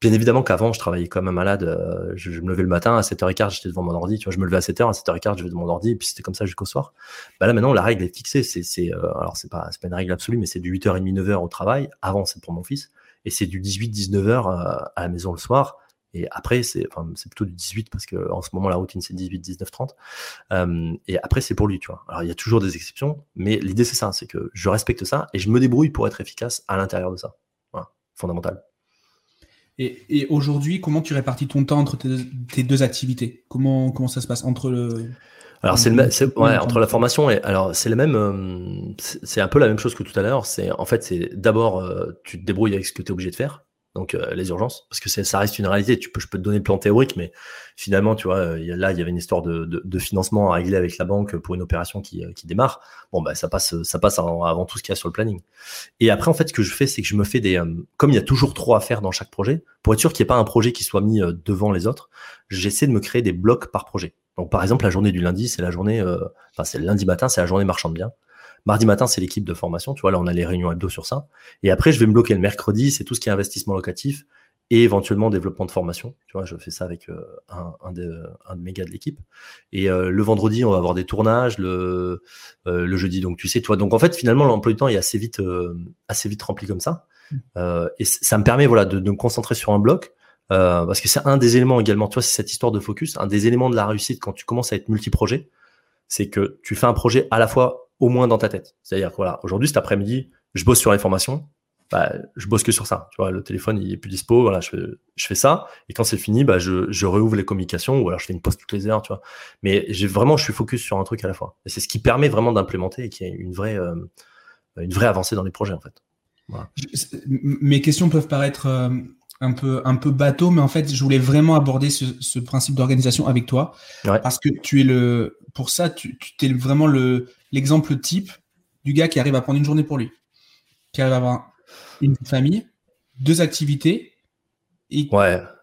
Bien évidemment qu'avant, je travaillais comme un malade. Je, me levais le matin à 7h15, j'étais devant mon ordi. Tu vois, je me levais à 7h, à 7h15, je vais devant mon ordi, et puis c'était comme ça jusqu'au soir. Bah là, maintenant, la règle est fixée. C'est, c'est, alors c'est pas, c'est pas une règle absolue, mais c'est du 8h30, 9h au travail. Avant, c'est pour mon fils. Et c'est du 18, 19h à la maison le soir. Et après, c'est enfin, plutôt du 18 parce que en ce moment, la routine, c'est 18, 19, 30. et après, c'est pour lui, tu vois. Alors, il y a toujours des exceptions, mais l'idée, c'est ça, c'est que je respecte ça et je me débrouille pour être efficace à l'intérieur de ça. Voilà, fondamental. Et, et aujourd'hui, comment tu répartis ton temps entre tes, deux activités? Comment, comment ça se passe entre le. Alors c'est le ouais, entre la formation et alors c'est le même c'est un peu la même chose que tout à l'heure, c'est en fait c'est d'abord euh, tu te débrouilles avec ce que tu es obligé de faire donc euh, les urgences, parce que ça reste une réalité. Tu peux, je peux te donner le plan théorique, mais finalement, tu vois, euh, là, il y avait une histoire de, de, de, financement à régler avec la banque pour une opération qui, qui démarre. Bon, bah, ça passe, ça passe avant tout ce qu'il y a sur le planning. Et après, en fait, ce que je fais, c'est que je me fais des, comme il y a toujours trop à faire dans chaque projet, pour être sûr qu'il n'y ait pas un projet qui soit mis devant les autres, j'essaie de me créer des blocs par projet. Donc, par exemple, la journée du lundi, c'est la journée, enfin, c'est le lundi matin, c'est la journée marchand de biens. Mardi matin, c'est l'équipe de formation. Tu vois, là, on a les réunions hebdo sur ça. Et après, je vais me bloquer le mercredi, c'est tout ce qui est investissement locatif et éventuellement développement de formation. Tu vois, je fais ça avec euh, un, un, de, un, de, mes gars de l'équipe. Et euh, le vendredi, on va avoir des tournages. Le, euh, le jeudi, donc tu sais, toi. Donc en fait, finalement, l'emploi du temps est assez vite, assez vite rempli comme ça. Mmh. et ça me permet, voilà, de, de, me concentrer sur un bloc. parce que c'est un des éléments également, tu vois, c'est cette histoire de focus, un des éléments de la réussite quand tu commences à être multi-projet, c'est que tu fais un projet à la fois au moins dans ta tête. C'est-à-dire voilà, aujourd'hui, cet après-midi, je bosse sur les formations, bah, je bosse que sur ça. Tu vois, le téléphone, il est plus dispo, voilà, je fais, je fais ça. Et quand c'est fini, bah, je, je réouvre les communications ou alors je fais une pause toutes les heures, tu vois. Mais j'ai vraiment, je suis focus sur un truc à la fois. Et c'est ce qui permet vraiment d'implémenter et qui est une vraie, euh, une vraie avancée dans les projets, en fait. Mes questions peuvent paraître euh, un peu, un peu bateau, mais en fait, je voulais vraiment aborder ce, ce principe d'organisation avec toi. Ouais. Parce que tu es le, pour ça, tu, tu es vraiment le, l'exemple type du gars qui arrive à prendre une journée pour lui, qui arrive à avoir une famille, deux activités, et,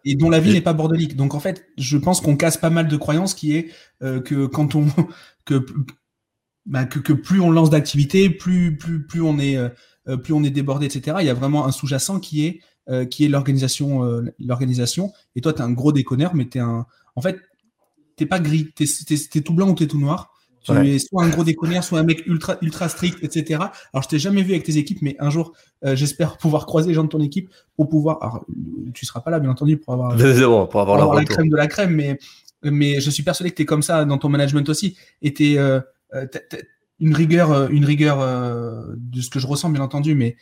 et dont la vie n'est pas bordelique. Donc en fait, je pense qu'on casse pas mal de croyances qui est euh, que quand on que, bah, que, que plus on lance d'activités, plus plus plus on est euh, plus on est débordé, etc. Il y a vraiment un sous-jacent qui est euh, qui est l'organisation euh, l'organisation. Et toi, tu es un gros déconneur, mais t'es un en fait t'es pas gris, t'es es, tout blanc ou t'es tout noir. Tu es soit un gros déconneur, soit un mec ultra, ultra strict, etc. Alors, je t'ai jamais vu avec tes équipes, mais un jour, euh, j'espère pouvoir croiser les gens de ton équipe pour pouvoir. Alors, tu seras pas là, bien entendu, pour avoir, pour avoir, la, crème de la crème, mais, mais je suis persuadé que tu es comme ça dans ton management aussi. Et tu euh une rigueur, une rigueur de ce que je ressens, bien entendu, mais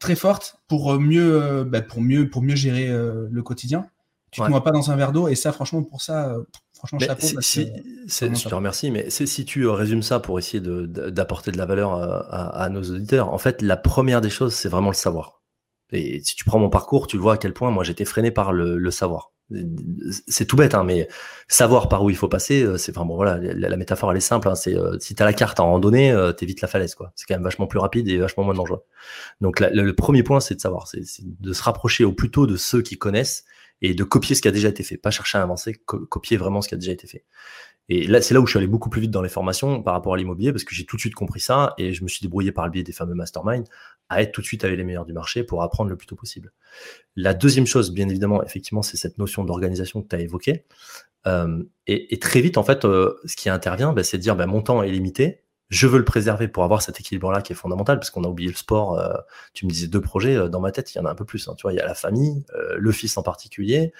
très forte pour mieux, bah, pour mieux, pour mieux gérer le quotidien. Tu ne te noies pas dans un verre d'eau, et ça, franchement, pour ça Franchement, chapeau. Si, je te remercie, mais si tu résumes ça pour essayer d'apporter de, la valeur à, nos auditeurs, en fait, la première des choses, c'est vraiment le savoir. Et si tu prends mon parcours, tu vois à quel point moi j'étais freiné par le, savoir. C'est tout bête, hein, mais savoir par où il faut passer, euh, c'est enfin bon voilà, la, métaphore elle est simple. Hein, c'est euh, si t'as la carte en randonnée, euh, t'évites la falaise quoi. C'est quand même vachement plus rapide et vachement moins dangereux. Donc le, premier point, c'est de savoir, c'est de se rapprocher au plus tôt de ceux qui connaissent et de copier ce qui a déjà été fait, pas chercher à avancer, copier vraiment ce qui a déjà été fait. Et là, c'est là où je suis allé beaucoup plus vite dans les formations par rapport à l'immobilier, parce que j'ai tout de suite compris ça et je me suis débrouillé par le biais des fameux masterminds à être tout de suite avec les meilleurs du marché pour apprendre le plus tôt possible. La deuxième chose, bien évidemment, effectivement, c'est cette notion d'organisation que tu as évoquée. Euh, et, très vite, en fait, euh, ce qui intervient, bah, c'est de dire bah, mon temps est limité, je veux le préserver pour avoir cet équilibre-là qui est fondamental, parce qu'on a oublié le sport. Euh, tu me disais deux projets, euh, dans ma tête, il y en a un peu plus. Hein, tu vois, il y a la famille, euh, le fils en particulier.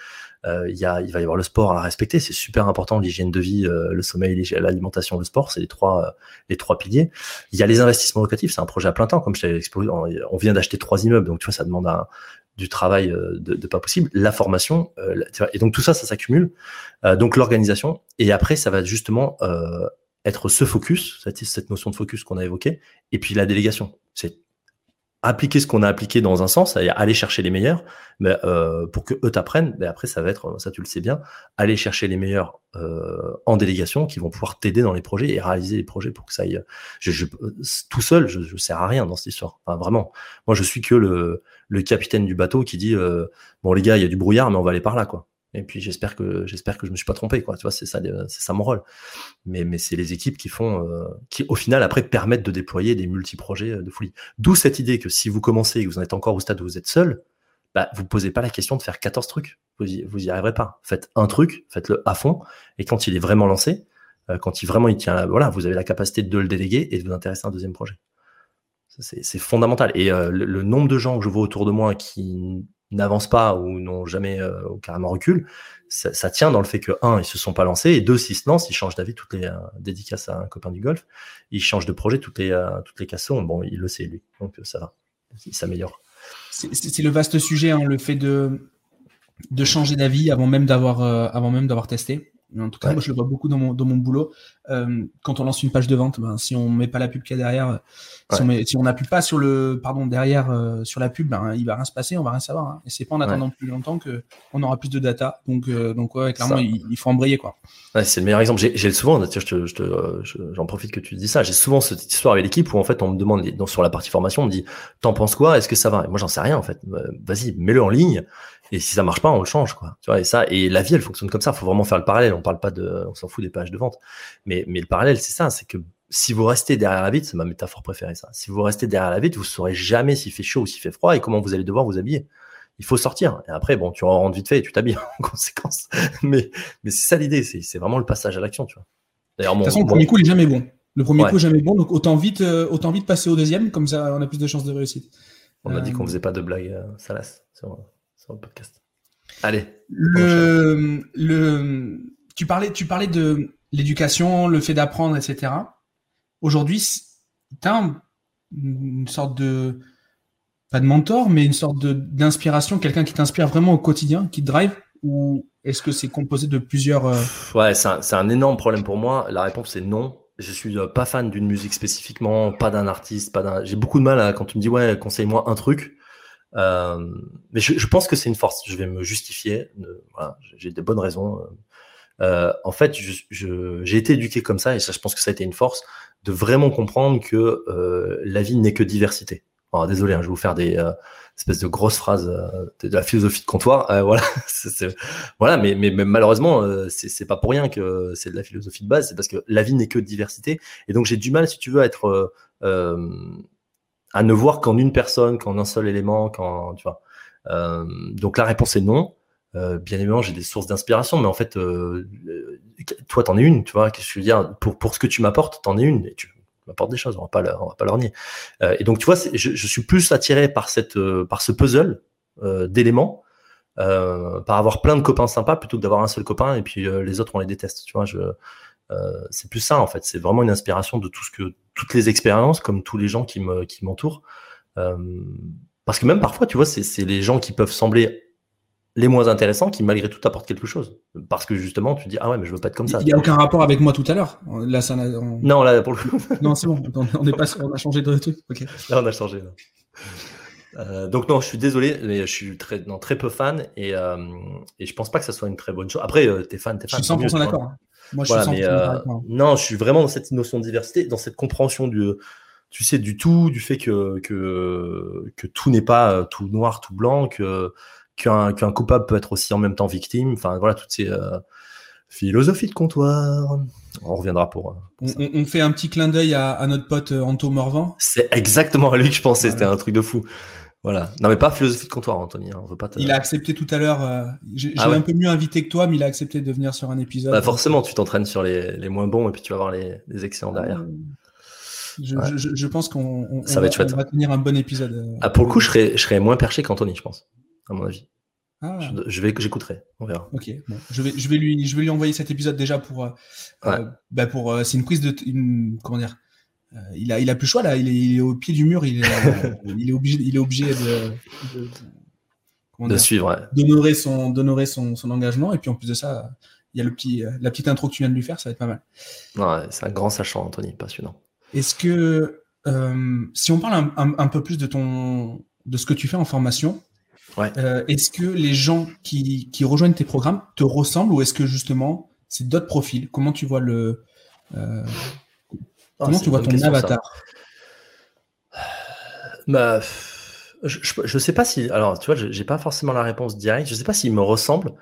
il, y a, il va y avoir le sport à respecter. C'est super important, l'hygiène de vie, le sommeil, l'alimentation, le sport. C'est les trois, les trois piliers. Il y a les investissements locatifs. C'est un projet à plein temps, comme je t'avais exposé. On vient d'acheter trois immeubles, donc tu vois, ça demande un, du travail de, de, pas possible, la formation, et donc tout ça, ça s'accumule. donc l'organisation, et après, ça va justement être ce focus, cette, notion de focus qu'on a évoqué, et puis la délégation. C'est appliquer ce qu'on a appliqué dans un sens, c'est-à-dire aller chercher les meilleurs, mais euh, pour que eux t'apprennent. Mais après, ça va être, ça tu le sais bien, aller chercher les meilleurs euh, en délégation qui vont pouvoir t'aider dans les projets et réaliser les projets pour que ça aille. Je, je, tout seul, je, je sers à rien dans cette histoire. Enfin, vraiment, moi, je suis que le, le capitaine du bateau qui dit euh, bon les gars, il y a du brouillard, mais on va aller par là, quoi. Et puis j'espère que j'espère que je me suis pas trompé, quoi. Tu vois, c'est ça, c'est ça mon rôle. Mais mais c'est les équipes qui font, euh, qui au final après permettent de déployer des multi-projets euh, de folie. D'où cette idée que si vous commencez et que vous en êtes encore au stade où vous êtes seul, bah vous posez pas la question de faire 14 trucs. Vous y, vous y arriverez pas. Faites un truc, faites-le à fond, et quand il est vraiment lancé, euh, quand il vraiment il tient, voilà, vous avez la capacité de le déléguer et de vous intéresser à un deuxième projet. C'est fondamental. Et le nombre de gens que je vois autour de moi qui n'avancent pas ou n'ont jamais euh, carrément recul, ça, tient dans le fait que, un, ils se sont pas lancés, et deux, s'ils se lancent, ils changent d'avis toutes les euh, dédicaces à un copain du golf, ils changent de projet toutes les, euh, toutes les cassons, bon, il le sait, lui, donc ça va, il s'améliore. C'est le vaste sujet, hein, le fait de, de changer d'avis avant même d'avoir avant même d'avoir testé. En tout cas, moi, je le vois beaucoup dans mon, dans mon boulot. Euh, quand on lance une page de vente, ben, si on met pas la pub qu'il y a derrière, si, on met, si on n'appuie pas sur le, pardon, derrière euh, sur la pub, ben, il va rien se passer, on va rien savoir. Hein. Et c'est pas en attendant plus longtemps que on aura plus de data. Donc, euh, donc ouais, clairement, il, faut embrayer quoi. C'est le meilleur exemple. J'ai souvent, j'en je j'en profite que tu dis ça. J'ai souvent cette histoire avec l'équipe où en fait on me demande sur la partie formation, on me dit, t'en penses quoi? Est-ce que ça va? Et moi, j'en sais rien en fait. Vas-y, mets-le en ligne. Et si ça marche pas, on le change, quoi. Tu vois, et ça, et la vie, elle fonctionne comme ça. Il faut vraiment faire le parallèle. On parle pas de, on s'en fout des pages de vente. Mais, mais le parallèle, c'est ça. C'est que si vous restez derrière la vitre, c'est ma métaphore préférée, ça. Si vous restez derrière la vitre, vous saurez jamais s'il fait chaud ou s'il fait froid et comment vous allez devoir vous habiller. Il faut sortir. Et après, bon, tu rentres vite fait et tu t'habilles en conséquence. Mais, mais c'est ça l'idée. C'est vraiment le passage à l'action, tu vois. D'ailleurs, de toute façon, le premier coup, il est jamais bon. Le premier coup, jamais bon. Donc, autant vite, euh, autant vite passer au deuxième. Comme ça, on a plus de chances de réussite. On a dit qu'on euh, faisait pas de blagues euh, salaces sur, sur le podcast. Allez. Le, le, tu parlais, tu parlais de l'éducation, le fait d'apprendre, etc. Aujourd'hui, tu as une sorte de, pas de mentor, mais une sorte d'inspiration, quelqu'un qui t'inspire vraiment au quotidien, qui te drive, ou est-ce que c'est composé de plusieurs. Euh, ouais, c'est un, un, énorme problème pour moi. La réponse est non. Je suis euh, pas fan d'une musique spécifiquement, pas d'un artiste, pas d'un. J'ai beaucoup de mal à quand tu me dis ouais, conseille-moi un truc. Euh, mais je, je, pense que c'est une force. Je vais me justifier. voilà, j'ai des bonnes raisons. Euh, en fait, j'ai été éduqué comme ça, et ça, je pense que ça a été une force, de vraiment comprendre que euh, la vie n'est que diversité. Alors, désolé, hein, je vais vous faire des euh, espèces de grosses phrases euh, de, la philosophie de comptoir. Euh, voilà, c'est, voilà, mais, mais, mais malheureusement, c'est pas pour rien que c'est de la philosophie de base. C'est parce que la vie n'est que diversité, et donc j'ai du mal, si tu veux, à être à ne voir qu'en une personne, qu'en un seul élément, quand tu vois. Euh, donc la réponse est non. Euh, bien évidemment, j'ai des sources d'inspiration, mais en fait, euh, toi, t'en es une, tu vois. Qu'est-ce que je veux dire? Pour pour ce que tu m'apportes, t'en es une. Tu m'apportes des choses, on va pas on va pas leur nier. Et donc, tu vois, je, je, suis plus attiré par cette par ce puzzle d'éléments, par avoir plein de copains sympas plutôt que d'avoir un seul copain et puis les autres on les déteste. Tu vois, je c'est plus ça en fait. C'est vraiment une inspiration de tout ce que toutes les expériences, comme tous les gens qui me qui m'entourent. Euh, parce que même parfois, tu vois, c'est les gens qui peuvent sembler les moins intéressants qui malgré tout apportent quelque chose. Parce que justement, tu dis ah ouais, mais je veux pas être comme ça. Il n'y a aucun rapport avec moi tout à l'heure. Là, ça Non, là pour le coup. non, c'est bon. On est pas, on a changé de truc. Ok. Là, on a changé. Euh, donc non, je suis désolé, mais je suis très, non, très peu fan et, euh, et je pense pas que ça soit une très bonne chose. Après, euh, t'es fan, t'es fan. Je suis 100% d'accord. Hein. Moi, je suis euh, non, je suis vraiment dans cette notion de diversité, dans cette compréhension du, tu sais, du tout, du fait que que, que tout n'est pas euh, tout noir, tout blanc, que qu'un qu'un coupable peut être aussi en même temps victime. Enfin, voilà, toutes ces euh, philosophies de comptoir. On reviendra pour. on, fait un petit clin d'œil à, à, notre pote Anto Morvan. C'est exactement à lui que je pensais. C'était un truc de fou. Voilà. Non, mais pas philosophie de comptoir, Anthony. Hein. On veut pas Il a accepté tout à l'heure. Euh, j'ai ah un peu mieux invité que toi, mais il a accepté de venir sur un épisode. Bah forcément, tu t'entraînes sur les, les, moins bons et puis tu vas voir les, les excellents derrière. Je, je, je pense qu'on va, va, tenir un bon épisode. Euh, ah, pour le coup, je serais, je serais moins perché qu'Anthony, je pense, à mon avis. Ah. Je, vais, j'écouterai, on verra. Ok, bon. je vais, je vais lui, je vais lui envoyer cet épisode déjà pour, euh, euh bah pour, c'est une quiz de, une, comment dire, euh, il a, il a plus le choix là. Il est, il est, au pied du mur. Il est, il est obligé, il est obligé de, de, de suivre, d'honorer son, d'honorer son, son, engagement. Et puis en plus de ça, il y a le petit, la petite intro que tu viens de lui faire, ça va être pas mal. Ouais, c'est un grand sachant, Anthony, passionnant. Est-ce que euh, si on parle un, un, peu plus de ton, de ce que tu fais en formation, ouais. euh, est-ce que les gens qui, qui rejoignent tes programmes te ressemblent ou est-ce que justement c'est d'autres profils? Comment tu vois le euh, ah, Comment tu vois ton avatar bah, je, je, sais pas si. Alors, tu vois, j'ai pas forcément la réponse directe. Je sais pas s'il me ressemble.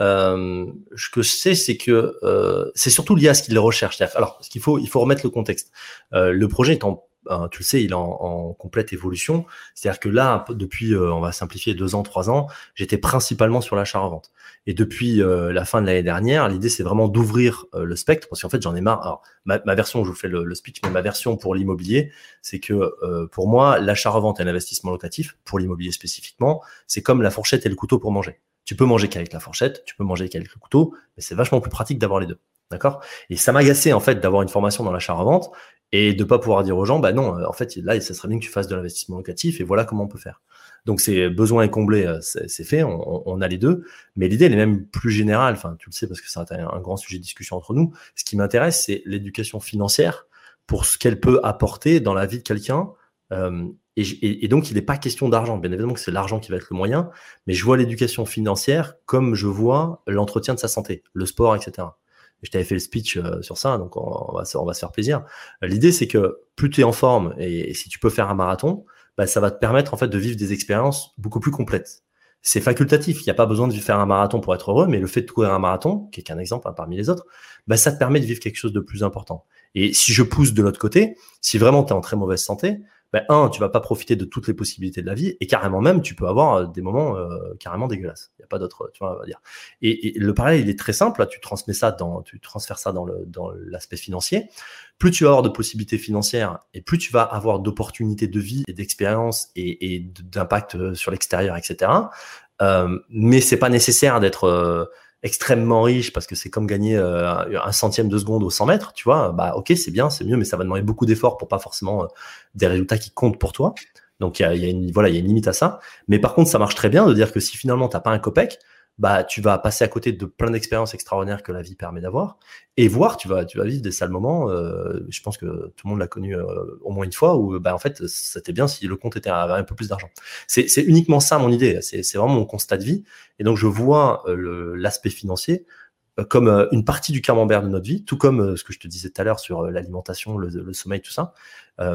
Euh, ce que je sais, c'est que euh, c'est surtout lié à ce qu'il recherche. Alors, ce qu'il faut, il faut remettre le contexte. Euh, le projet est en tu le sais, il est en, complète évolution. C'est-à-dire que là, depuis, euh, on va simplifier, deux ans, trois ans, j'étais principalement sur l'achat-revente. Et depuis euh, la fin de l'année dernière, l'idée, c'est vraiment d'ouvrir euh, le spectre, parce qu'en fait, j'en ai marre. Alors, ma, version, je vous fais le, speech, mais ma version pour l'immobilier, c'est que pour moi, l'achat-revente et l'investissement locatif, pour l'immobilier spécifiquement, c'est comme la fourchette et le couteau pour manger. Tu peux manger qu'avec la fourchette, tu peux manger qu'avec le couteau, mais c'est vachement plus pratique d'avoir les deux. D'accord? Et ça m'a agacé en fait d'avoir une formation dans l'achat-revente et de pas pouvoir dire aux gens, bah non, euh, en fait, là, ça serait bien que tu fasses de l'investissement locatif et voilà comment on peut faire. Donc c'est besoin est comblé, c'est fait, on, a les deux. Mais l'idée elle est même plus générale. Enfin, tu le sais parce que c'est un, grand sujet de discussion entre nous. Ce qui m'intéresse, c'est l'éducation financière pour ce qu'elle peut apporter dans la vie de quelqu'un. Euh, et, donc, il n'est pas question d'argent. Bien évidemment que c'est l'argent qui va être le moyen, mais je vois l'éducation financière comme je vois l'entretien de sa santé, le sport, etc. Je t'avais fait le speech euh, sur ça, donc on va, on va se faire plaisir. L'idée, c'est que plus tu es en forme et, si tu peux faire un marathon, bah, ça va te permettre en fait de vivre des expériences beaucoup plus complètes. C'est facultatif, il n'y a pas besoin de faire un marathon pour être heureux, mais le fait de courir un marathon, qui est qu'un exemple hein, parmi les autres, bah, ça te permet de vivre quelque chose de plus important. Et si je pousse de l'autre côté, si vraiment tu es en très mauvaise santé, ben, un, tu vas pas profiter de toutes les possibilités de la vie, et carrément même, tu peux avoir euh, des moments euh, carrément dégueulasses. Il n'y a pas d'autre, tu vois, on va dire. Et, le parallèle, il est très simple. Tu transmets ça dans, tu transfères ça dans le dans l'aspect financier. Plus tu vas avoir de possibilités financières, et plus tu vas avoir d'opportunités de vie et d'expérience et, et d'impact euh, sur l'extérieur, etc. Euh, mais c'est pas nécessaire d'être extrêmement riche parce que c'est comme gagner euh, un centième de seconde au 100 mètres, tu vois, bah ok, c'est bien, c'est mieux, mais ça va demander beaucoup d'efforts pour pas forcément euh, des résultats qui comptent pour toi. Donc il y a, y a, une voilà, il y a une limite à ça. Mais par contre, ça marche très bien de dire que si finalement t'as pas un copec, bah tu vas passer à côté de plein d'expériences extraordinaires que la vie permet d'avoir et voir tu vas tu vas vivre des sales moments euh, je pense que tout le monde l'a connu euh, au moins une fois où bah en fait c'était bien si le compte était avait un peu plus d'argent c'est c'est uniquement ça mon idée c'est vraiment mon constat de vie et donc je vois euh, l'aspect financier comme une partie du camembert de notre vie, tout comme ce que je te disais tout à l'heure sur l'alimentation, le, le, sommeil, tout ça.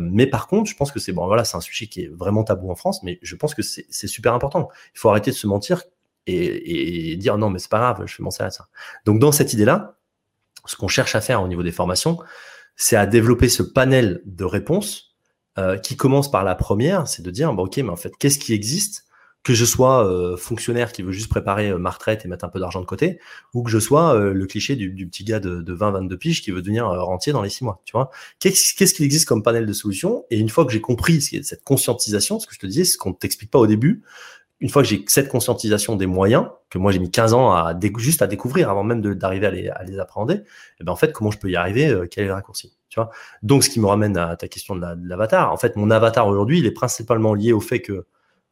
mais par contre, je pense que c'est bon, voilà, c'est un sujet qui est vraiment tabou en France, mais je pense que c'est super important. Il faut arrêter de se mentir et, dire non, mais c'est pas grave, je fais mon salaire ça. Donc, dans cette idée-là, ce qu'on cherche à faire au niveau des formations, c'est à développer ce panel de réponses euh, qui commence par la première, c'est de dire, bon, ok, mais en fait, qu'est-ce qui existe? Que je sois euh, fonctionnaire qui veut juste préparer euh, ma retraite et mettre un peu d'argent de côté, ou que je sois euh, le cliché du, du, petit gars de, de 20-22 piges qui veut devenir rentier dans les six mois, tu vois? Qu'est-ce qu'il existe comme panel de solutions? Et une fois que j'ai compris cette conscientisation, ce que je te disais, ce qu'on t'explique pas au début, une fois que j'ai cette conscientisation des moyens, que moi j'ai mis 15 ans à juste à découvrir avant même d'arriver à les, appréhender, et eh ben en fait, comment je peux y arriver euh, Quel est le raccourci tu vois? Donc, ce qui me ramène à ta question de l'avatar. en fait, mon avatar aujourd'hui, est principalement lié au fait que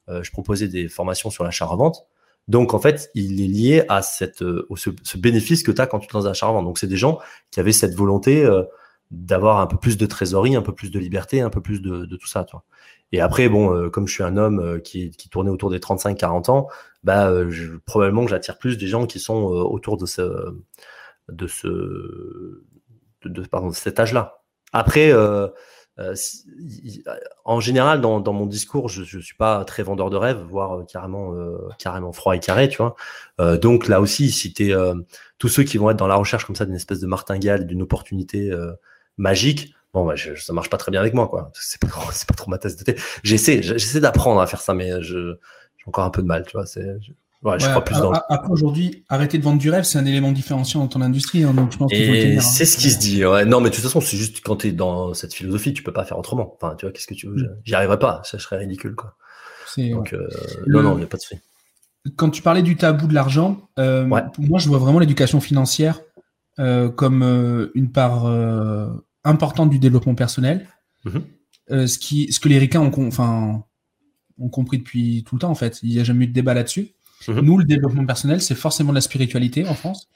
euh, je proposais des formations sur l'achat-revente. Donc, en fait, il est lié à cette, euh, ce, ce, bénéfice que tu as quand tu te lances dans l'achat-revente. Donc, c'est des gens qui avaient cette volonté d'avoir un peu plus de trésorerie, un peu plus de liberté, un peu plus de, tout ça. Et après, bon, euh, comme je suis un homme euh, qui, qui tournait autour des 35-40 ans, bah, euh, je, probablement que j'attire plus des gens qui sont autour de ce, de ce, de, pardon, cet âge-là. Après, en général, dans, dans, mon discours, je, je suis pas très vendeur de rêve, voire carrément, carrément froid et carré, tu vois. donc là aussi, si t'es tous ceux qui vont être dans la recherche comme ça d'une espèce de martingale, d'une opportunité magique, bon, bah, je, ça marche pas très bien avec moi, quoi. C'est pas, c'est pas trop ma tasse de thé. J'essaie, j'essaie d'apprendre à faire ça, mais je, j'ai encore un peu de mal, tu vois. C'est, je, ouais, je crois plus dans. Après aujourd'hui, arrêter de vendre du rêve, c'est un élément différenciant dans ton industrie, hein, donc je pense Et hein. c'est ce qui se dit. Ouais. Non, mais de toute façon, c'est juste quand tu es dans cette philosophie, tu peux pas faire autrement. Enfin, tu vois, qu'est-ce que tu veux? Mm. J'y arriverai pas. Ça serait ridicule, quoi. Donc, euh, non, non, il n'y a pas de souci. Quand tu parlais du tabou de l'argent, euh, pour moi, je vois vraiment l'éducation financière euh, comme euh, une part euh, importante du développement personnel. Mhm. Euh, ce, qui, ce que les ricains ont, enfin, ont compris depuis tout le temps, en fait. Il n'y a jamais eu de débat là-dessus. Mhm. Nous, le développement personnel, c'est forcément de la spiritualité en France.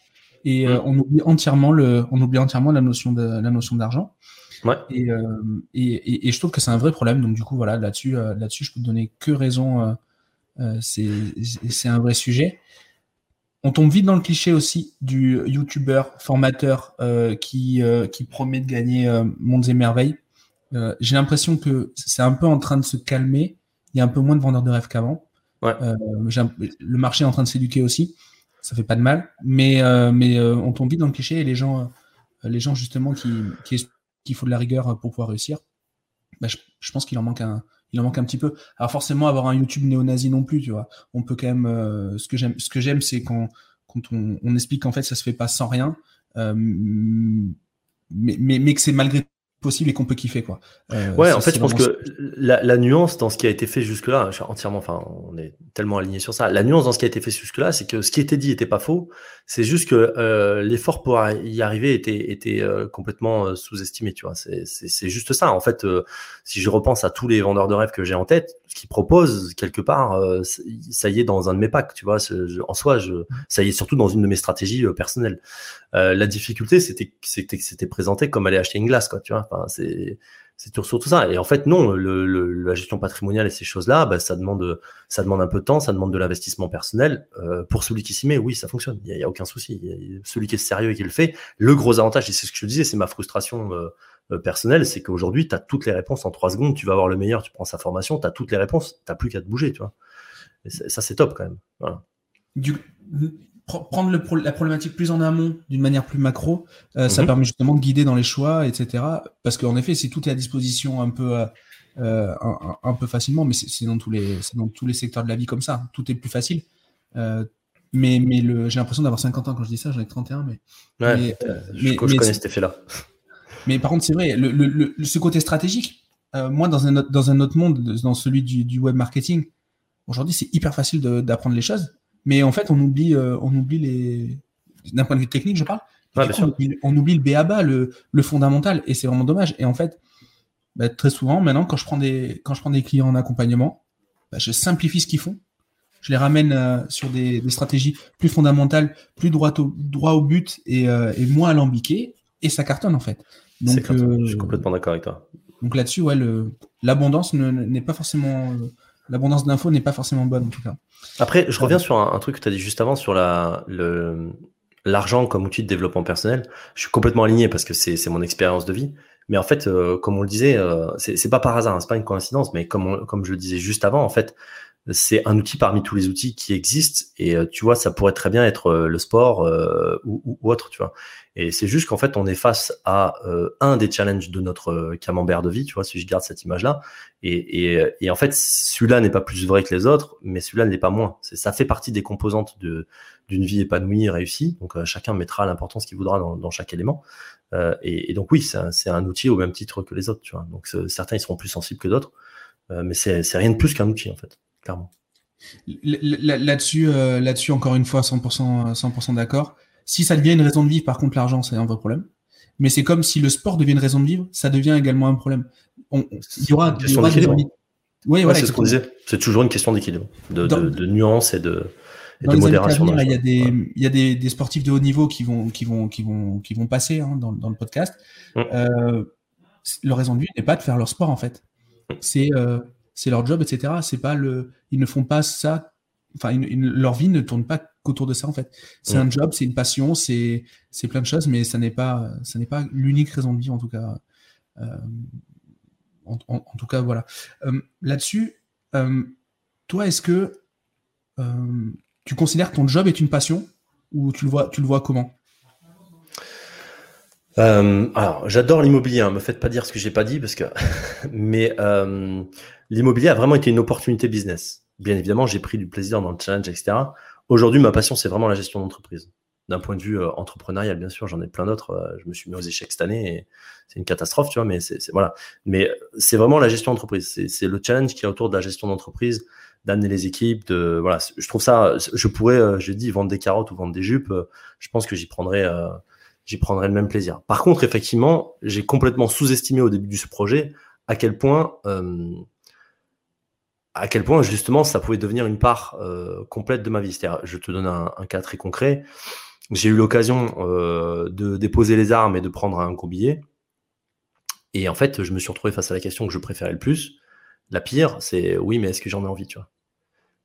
Et euh, mhm. on oublie entièrement le, on oublie entièrement la notion d'argent. Ouais. Et, euh, et, et, je trouve que c'est un vrai problème. Donc du coup, voilà, là-dessus, là-dessus, je peux te donner que raison. c'est un vrai sujet. On tombe vite dans le cliché aussi du YouTuber formateur euh, qui, euh, qui promet de gagner euh, mondes et merveilles. J'ai l'impression que c'est un peu en train de se calmer. Il y a un peu moins de vendeurs de rêves qu'avant. le marché est en train de s'éduquer aussi. Ça fait pas de mal. Mais, mais on tombe vite dans le cliché et les gens, les gens justement qui, qui faut de la rigueur pour pouvoir réussir, bah, je, pense qu'il en manque un, il en manque un petit peu. Alors forcément, avoir un YouTube néo-nazi non plus, tu vois. On peut quand même. Euh, ce que j'aime, c'est quand, quand on, explique qu'en fait, ça se fait pas sans rien, euh, mais, mais, mais, que c'est malgré possible et qu'on peut kiffer quoi. Euh, ouais, en fait, je pense que la, la, nuance dans ce qui a été fait jusque-là, entièrement, enfin, on est tellement aligné sur ça. La nuance dans ce qui a été fait jusque-là, c'est que ce qui était dit était pas faux. C'est juste que euh, l'effort pour y arriver était, était euh, complètement sous-estimé. Tu vois, c'est juste ça. En fait, si je repense à tous les vendeurs de rêves que j'ai en tête, ce qu'ils proposent quelque part, ça y est dans un de mes packs. Tu vois, en soi, je, ça y est surtout dans une de mes stratégies personnelles. la difficulté, c'était c'était c'était présenté comme aller acheter une glace, quoi. Tu vois, c'est c'est surtout tout ça. Et en fait, non, la gestion patrimoniale et ces choses-là, bah, ça demande, ça demande un peu de temps, ça demande de l'investissement personnel. Euh, pour celui qui s'y met, oui, ça fonctionne. Il n'y a, aucun souci. celui qui est sérieux et qui le fait, le gros avantage, et c'est ce que je disais, c'est ma frustration euh, euh, personnelle, c'est qu'aujourd'hui, tu as toutes les réponses en trois secondes. Tu vas avoir le meilleur, tu prends sa formation, tu as toutes les réponses, tu plus qu'à te bouger, tu vois. Et ça, c'est top quand même. Voilà. Prendre le la problématique plus en amont d'une manière plus macro, euh, ça mhm. permet justement de guider dans les choix, etc. Parce qu'en effet, si tout est à disposition un peu, euh, euh un, un, peu facilement, mais c'est dans tous les, dans tous les secteurs de la vie comme ça. Tout est plus facile. Euh, mais j'ai l'impression d'avoir 50 ans quand je dis ça, j'en ai 31, mais. Ouais, mais, je, mais, connais cet effet-là. Mais par contre, c'est vrai, le, le, ce côté stratégique, moi, dans un, autre, dans un autre monde, dans celui du, du web marketing, aujourd'hui, c'est hyper facile d'apprendre les choses mais en fait, on oublie, euh, on oublie les. D'un point de vue technique, je parle. on, oublie, le BABA, le, le fondamental, et c'est vraiment dommage. Et en fait, bah, très souvent, maintenant, quand je prends des, quand je prends des clients en accompagnement, bah, je simplifie ce qu'ils font. Je les ramène euh, sur des, des, stratégies plus fondamentales, plus droit au, droit au but et, euh, et moins alambiquées, et ça cartonne en fait. Donc, je suis complètement d'accord avec toi. Donc là-dessus, ouais, l'abondance n'est pas forcément l'abondance d'infos n'est pas forcément bonne en tout cas. Après, je reviens sur un, truc que tu as dit juste avant sur la, le, l'argent comme outil de développement personnel. Je suis complètement aligné parce que c'est, c'est mon expérience de vie. Mais en fait, euh, comme on le disait, euh, c'est, pas par hasard, hein, c'est pas une coïncidence, mais comme, comme je le disais juste avant, en fait, c'est un outil parmi tous les outils qui existent. Et euh, tu vois, ça pourrait très bien être le sport ou, ou, autre, tu vois. Et c'est juste qu'en fait, on est face à euh, un des challenges de notre euh, camembert de vie, tu vois, si je garde cette image-là. Et, et, et, en fait, celui-là n'est pas plus vrai que les autres, mais celui-là n'est pas moins. Ça fait partie des composantes de, d'une vie épanouie, réussie. Donc, euh, chacun mettra l'importance qu'il voudra dans, dans, chaque élément. Euh, et, et, donc, oui, c'est un, un, outil au même titre que les autres, tu vois. Donc, certains, ils seront plus sensibles que d'autres. mais c'est, c'est rien de plus qu'un outil, en fait, clairement. Là-dessus, là-dessus, encore une fois, 100%, 100% d'accord. Si ça devient une raison de vivre, par contre, l'argent, c'est un vrai problème. Mais c'est comme si le sport devient une raison de vivre, ça devient également un problème. il y aura, il y aura des... Oui, voilà, c'est ce qu'on disait. C'est toujours une question d'équilibre, de, de, de, nuance et de, de modération. il y a, des, il y a des, des, sportifs de haut niveau qui vont, qui vont, qui vont, qui vont passer hein, dans, dans, le podcast. Mm. Euh, leur raison de vie n'est pas de faire leur sport en fait. Mm. C'est euh, leur job, etc. C'est pas le, ils ne font pas ça. Enfin, leur vie ne tourne pas autour de ça en fait. C'est un job, c'est une passion, c'est c'est plein de choses, mais ça n'est pas ça n'est pas l'unique raison de vivre en tout cas. Euh, en, tout cas, voilà. Euh, là-dessus, euh, toi, est-ce que tu considères que ton job est une passion ou tu le vois tu le vois comment? Alors, j'adore l'immobilier. Hein, me faites pas dire ce que j'ai pas dit parce que, mais l'immobilier a vraiment été une opportunité business. Bien évidemment, j'ai pris du plaisir dans le challenge, etc. Aujourd'hui, ma passion, c'est vraiment la gestion d'entreprise. D'un point de vue euh, entrepreneurial, bien sûr, j'en ai plein d'autres. Euh, je me suis mis aux échecs cette année et c'est une catastrophe, tu vois, mais c'est voilà. Mais c'est vraiment la gestion d'entreprise. C'est le challenge qui est autour de la gestion d'entreprise, d'amener les équipes. Je trouve ça. Je pourrais, euh, j'ai dit, vendre des carottes ou vendre des jupes. Je pense que j'y prendrais, j'y prendrais le même plaisir. Par contre, effectivement, j'ai complètement sous-estimé au début de ce projet à quel point à quel point justement ça pouvait devenir une part euh, complète de ma vie. Je te donne un, cas très concret. J'ai eu l'occasion euh, de déposer les armes et de prendre un gros billet. Et en fait, je me suis retrouvé face à la question que je préférais le plus. La pire, c'est oui, mais est-ce que j'en ai envie, tu vois?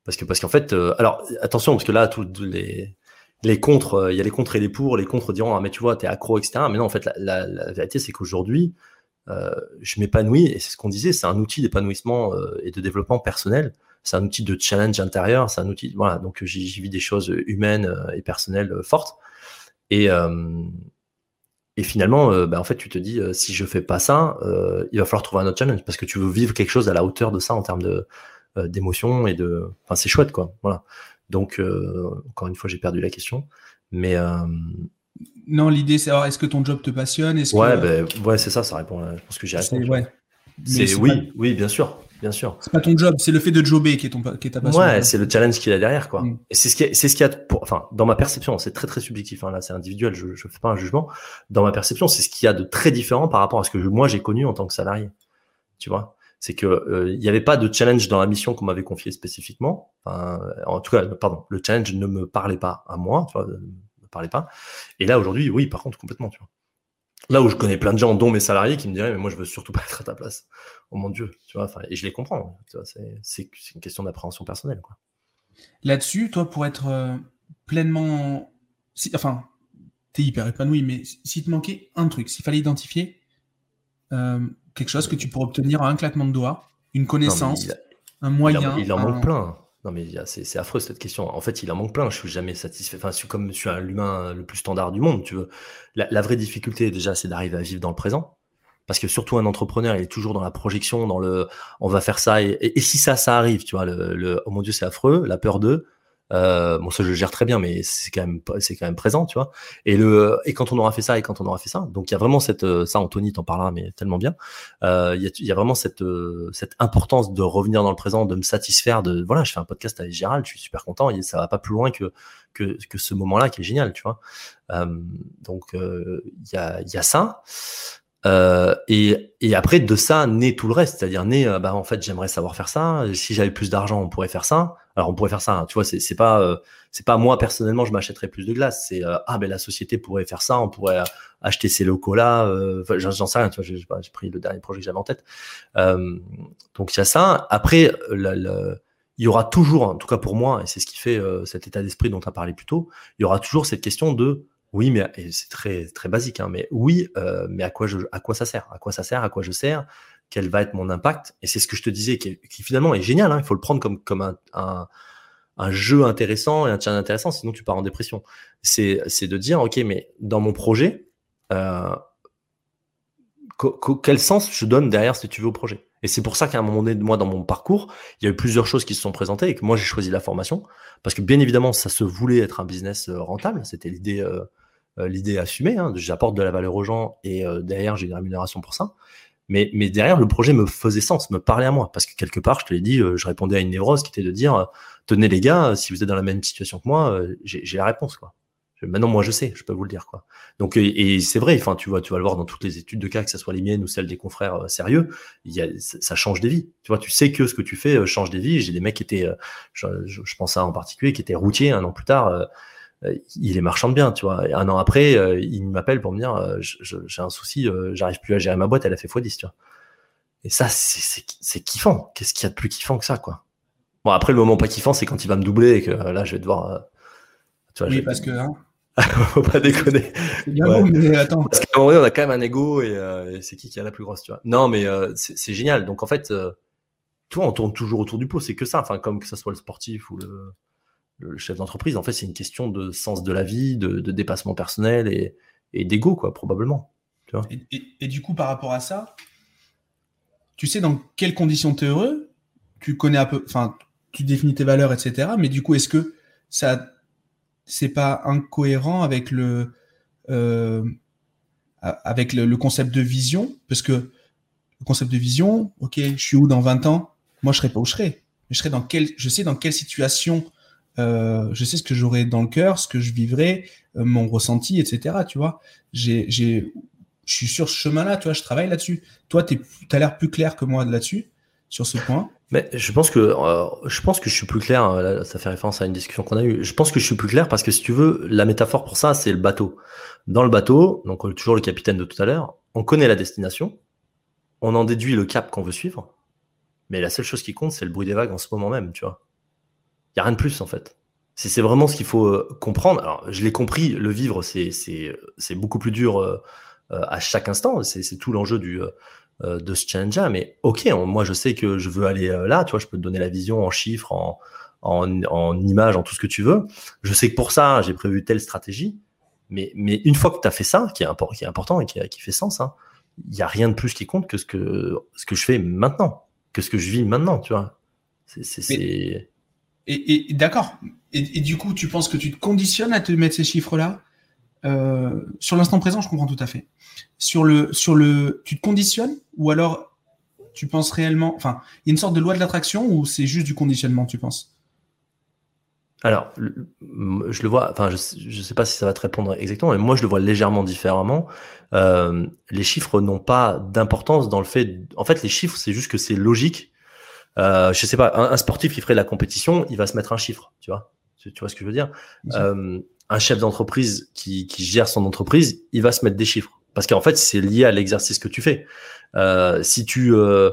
Parce que parce qu'en fait, euh, alors attention, parce que là, tous les les contre, il y a les contre et les pour. Les contre diront ah mais tu vois, t'es accro, etc. Mais non, en fait, la, la vérité, c'est qu'aujourd'hui, euh, je m'épanouis, et c'est ce qu'on disait, c'est un outil d'épanouissement euh, et de développement personnel. C'est un outil de challenge intérieur, c'est un outil, voilà, donc j'y vis des choses humaines euh, et personnelles fortes. Et, et finalement, bah, en fait, tu te dis, si je fais pas ça, il va falloir trouver un autre challenge parce que tu veux vivre quelque chose à la hauteur de ça en termes de d'émotion et de, enfin, c'est chouette, quoi. Voilà. Donc, encore une fois, j'ai perdu la question, mais Non, l'idée, c'est est-ce que ton job te passionne Ouais, ben, ouais c'est ça, ça répond. Je pense que j'ai répondu. Ouais. C'est oui, oui, bien sûr, bien sûr. C'est pas ton job, c'est le fait de jobber qui est ton qui est ta passion. Ouais, c'est le challenge qu'il a derrière, quoi. Mm. Et c'est ce qui, c'est ce qui a, pour, enfin, dans ma perception, c'est très très subjectif. Hein, là, c'est individuel, je, je fais pas un jugement. Dans ma perception, c'est ce qu'il y a de très différent par rapport à ce que moi j'ai connu en tant que salarié. Tu vois, c'est que euh, il n'y avait pas de challenge dans la mission qu'on m'avait confiée spécifiquement. Enfin, en tout cas, pardon, le challenge ne me parlait pas à moi, tu vois, parlait pas. Et là aujourd'hui, oui, par contre, complètement, tu vois. Là où je connais plein de gens, dont mes salariés, qui me diraient, mais moi, je veux surtout pas être à ta place. Oh mon Dieu, tu vois, et je les comprends. C'est une question d'appréhension personnelle. Là-dessus, toi, pour être euh, pleinement. Si, enfin, tu es hyper épanoui, mais s'il te manquait un truc, s'il fallait identifier euh, quelque chose que tu pourrais obtenir à un claquement de doigts, une connaissance, un moyen. Il, en manque plein. Non, mais c'est affreux cette question. En fait, il en manque plein. Je suis jamais satisfait. Enfin, je suis comme je suis l'humain le plus standard du monde, tu veux. La, vraie difficulté, déjà, c'est d'arriver à vivre dans le présent. Parce que surtout un entrepreneur, il est toujours dans la projection, dans le on va faire ça et, si ça, ça arrive, tu vois, le, le oh mon dieu, c'est affreux, la peur d'eux, euh, bon, ça je gère très bien, mais c'est quand même c'est quand même présent, tu vois. Et le et quand on aura fait ça et quand on aura fait ça, donc il y a vraiment cette euh, ça Anthony t'en parlera, mais tellement bien. Euh, il y, a, y a vraiment cette euh, cette importance de revenir dans le présent, de me satisfaire de voilà, je fais un podcast avec Gérald, je suis super content et ça va pas plus loin que que, que ce moment-là qui est génial, tu vois. Euh, donc il y a il y a ça. Euh, et, et, après de ça naît tout le reste, c'est-à-dire naît, euh, bah en fait j'aimerais savoir faire ça. Si j'avais plus d'argent, on pourrait faire ça. Alors on pourrait faire ça, hein, tu vois, c'est pas euh, c'est pas moi personnellement je m'achèterais plus de glace. C'est ah ben la société pourrait faire ça, on pourrait acheter ces locaux là. J'en sais rien, tu vois, j'ai pris le dernier projet que j'avais en tête. donc il y a ça. Après il y aura toujours, en tout cas pour moi, et c'est ce qui fait cet état d'esprit dont tu as parlé plus tôt, il y aura toujours cette question de oui, mais c'est très très basique, hein, mais oui, euh, mais à quoi je, à quoi ça sert? À quoi ça sert? À quoi je sers? Quel va être mon impact? Et c'est ce que je te disais, qui, finalement est génial. Hein, il faut le prendre comme comme un, un, jeu intéressant et un challenge intéressant, sinon tu pars en dépression. C'est de dire, ok, mais dans mon projet, euh, quel sens je donne derrière si tu veux au projet? Et c'est pour ça qu'à un moment donné, moi, dans mon parcours, il y a eu plusieurs choses qui se sont présentées et que moi j'ai choisi la formation parce que bien évidemment, ça se voulait être un business euh, rentable. C'était l'idée. Euh, l'idée assumée. Hein, J'apporte de la valeur aux gens et euh, derrière, j'ai une rémunération pour ça. Mais, mais derrière, le projet me faisait sens, me parlait à moi. Parce que quelque part, je te l'ai dit, euh, je répondais à une névrose qui était de dire Tenez les gars, si vous êtes dans la même situation que moi, j'ai la réponse. quoi. Maintenant, moi, je sais, je peux vous le dire. quoi. Donc, et, c'est vrai, enfin, tu vois, tu vas le voir dans toutes les études de cas, que ce soit les miennes ou celles des confrères sérieux, y a, ça change des vies. Tu vois, tu sais que ce que tu fais change des vies. J'ai des mecs qui étaient, je, je, pense à en particulier, qui étaient routiers un an plus tard euh, il est marchand de bien, tu vois. Et un an après, euh, il m'appelle pour me dire, euh, j'ai un souci, j'arrive plus à gérer ma boîte, elle a fait x10, tu vois. Et ça, c'est kiffant. Qu'est-ce qu'il y a de plus kiffant que ça, quoi? Bon, après, le moment pas kiffant, c'est quand il va me doubler et que là, je vais devoir. tu vois, oui, parce que. Hein. Faut pas déconner. Bien mais attends. Parce qu'à un moment donné, on a quand même un ego et, c'est qui qui a la plus grosse, tu vois. Non, mais c'est génial. Donc, en fait, tu vois, on tourne toujours autour du pot. C'est que ça. Enfin, comme que ça soit le sportif ou le le chef d'entreprise. En fait, c'est une question de sens de la vie, de, dépassement personnel et, d'ego, quoi, probablement. et, du coup, par rapport à ça, tu sais dans quelles conditions tu es heureux, tu connais un peu, enfin, tu définis tes valeurs, etc. Mais du coup, est-ce que ça, c'est pas incohérent avec le, euh, avec le, concept de vision? Parce que le concept de vision, ok, je suis où dans 20 ans? Moi, je serai pas où je serai. Je serai dans je sais dans quelle situation je sais ce que j'aurai dans le cœur, ce que je vivrai, euh, mon ressenti, etc. Tu vois, j'ai, je suis sur ce chemin-là, tu vois, je travaille là-dessus. Toi, tu as l'air plus clair que moi là-dessus, sur ce point. Mais je pense que euh, je pense que je suis plus clair. Hein, ça fait référence à une discussion qu'on a eue. Je pense que je suis plus clair parce que si tu veux, la métaphore pour ça, c'est le bateau. Dans le bateau, donc toujours le capitaine de tout à l'heure. On connaît la destination, on en déduit le cap qu'on veut suivre, mais la seule chose qui compte, c'est le bruit des vagues en ce moment même, tu vois. Il n'y a rien de plus, en fait. C'est vraiment ce qu'il faut euh, comprendre. Alors, je l'ai compris, le vivre, c'est beaucoup plus dur euh, euh, à chaque instant. C'est tout l'enjeu du de ce challenge-là. Mais ok, moi, je sais que je veux aller là. Tu vois, je peux te donner la vision en chiffres, en, en, en images, en tout ce que tu veux. Je sais que pour ça, j'ai prévu telle stratégie. Mais, mais une fois que tu as fait ça, qui est, important, qui est important et qui, qui fait sens, hein, il n'y a rien de plus qui compte que ce que, ce que je fais maintenant, que ce que je vis maintenant, tu vois. C'est et, d'accord. Et, du coup, tu penses que tu te conditionnes à te mettre ces chiffres-là Euh, sur l'instant présent, je comprends tout à fait. Sur le, sur le, tu te conditionnes ou alors tu penses réellement, enfin, il y a une sorte de loi de l'attraction ou c'est juste du conditionnement, tu penses? Alors, je le vois, enfin, je ne sais pas si ça va te répondre exactement, mais moi, je le vois légèrement différemment. Euh, les chiffres n'ont pas d'importance dans le fait. En fait, les chiffres, c'est juste que c'est logique. Euh, je sais pas, un, sportif qui ferait de la compétition, il va se mettre un chiffre, tu vois. Tu, vois ce que je veux dire? Euh, Un chef d'entreprise qui, qui gère son entreprise, il va se mettre des chiffres parce qu'en fait, c'est lié à l'exercice que tu fais. Euh, si tu euh,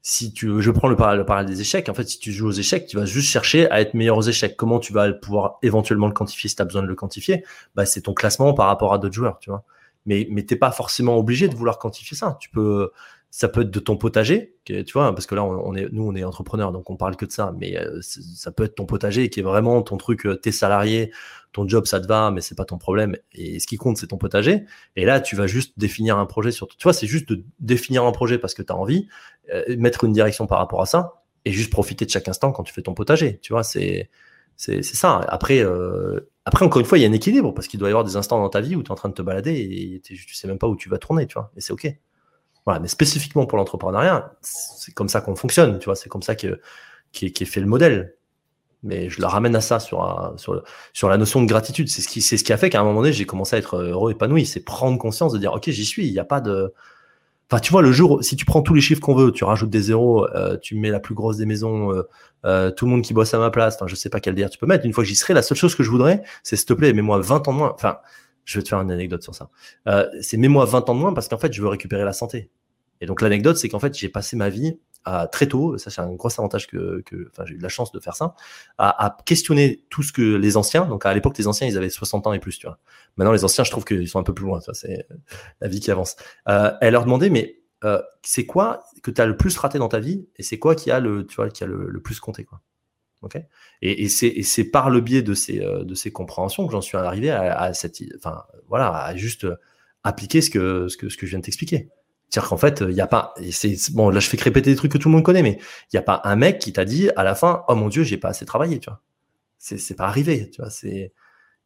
si tu, je prends le parallèle, des échecs. En fait, si tu joues aux échecs, tu vas juste chercher à être meilleur aux échecs. Comment tu vas pouvoir éventuellement le quantifier si tu as besoin de le quantifier? Bah, C'est ton classement par rapport à d'autres joueurs, tu vois. Mais, mais t'es pas forcément obligé de vouloir quantifier ça. Tu peux, ça peut être de ton potager, tu vois, parce que là, on est, nous, on est entrepreneurs, donc on parle que de ça. Mais euh, ça peut être ton potager qui est vraiment ton truc, euh, t'es salarié, ton job, ça te va, mais c'est pas ton problème. Et ce qui compte, c'est ton potager. Et là, tu vas juste définir un projet sur. Tu vois, c'est juste de définir un projet parce que tu as envie, euh, mettre une direction par rapport à ça, et juste profiter de chaque instant quand tu fais ton potager. Tu vois, c'est c'est ça. Après, après, encore une fois, il y a un équilibre parce qu'il doit y avoir des instants dans ta vie où tu es en train de te balader et tu sais même pas où tu vas tourner, tu vois. Et c'est ok mais spécifiquement pour l'entrepreneuriat, c'est comme ça qu'on fonctionne, tu vois, c'est comme ça que, qui, est, fait le modèle. Mais je la ramène à ça sur, sur, sur la notion de gratitude. C'est ce qui, ce qui a fait qu'à un moment donné, j'ai commencé à être heureux, épanoui. C'est prendre conscience de dire, OK, j'y suis. Il n'y a pas de, Enfin, tu vois, le jour, si tu prends tous les chiffres qu'on veut, tu rajoutes des zéros, euh, tu mets la plus grosse des maisons, euh, euh, tout le monde qui bosse à ma place, enfin, je sais pas quel dire tu peux mettre. Une fois que j'y serai, la seule chose que je voudrais, c'est s'il te plaît, mets-moi 20 ans de moins. Enfin, je vais te faire une anecdote sur ça. c'est mets-moi 20 ans de moins parce qu'en fait, je veux récupérer la santé. Et donc l'anecdote, c'est qu'en fait, j'ai passé ma vie à, très tôt, ça c'est un gros avantage que, que j'ai eu la chance de faire ça, à, à, questionner tout ce que les anciens, donc à l'époque les anciens ils avaient 60 ans et plus, tu vois. Maintenant les anciens, je trouve qu'ils sont un peu plus loin, c'est la vie qui avance. Euh, elle leur demandait, mais euh, c'est quoi que tu as le plus raté dans ta vie et c'est quoi qui a le, tu vois, qui a le, plus compté, quoi. Ok? Et, et c'est par le biais de ces, euh, de ces compréhensions que j'en suis arrivé à, à cette, enfin voilà, à juste appliquer ce que, ce que, ce que je viens de t'expliquer. C'est-à-dire qu'en fait, il n'y a pas, c'est bon, là je fais que répéter des trucs que tout le monde connaît, mais il n'y a pas un mec qui t'a dit à la fin, oh mon dieu, j'ai pas assez travaillé, tu vois. C'est, c'est pas arrivé, tu vois. C'est,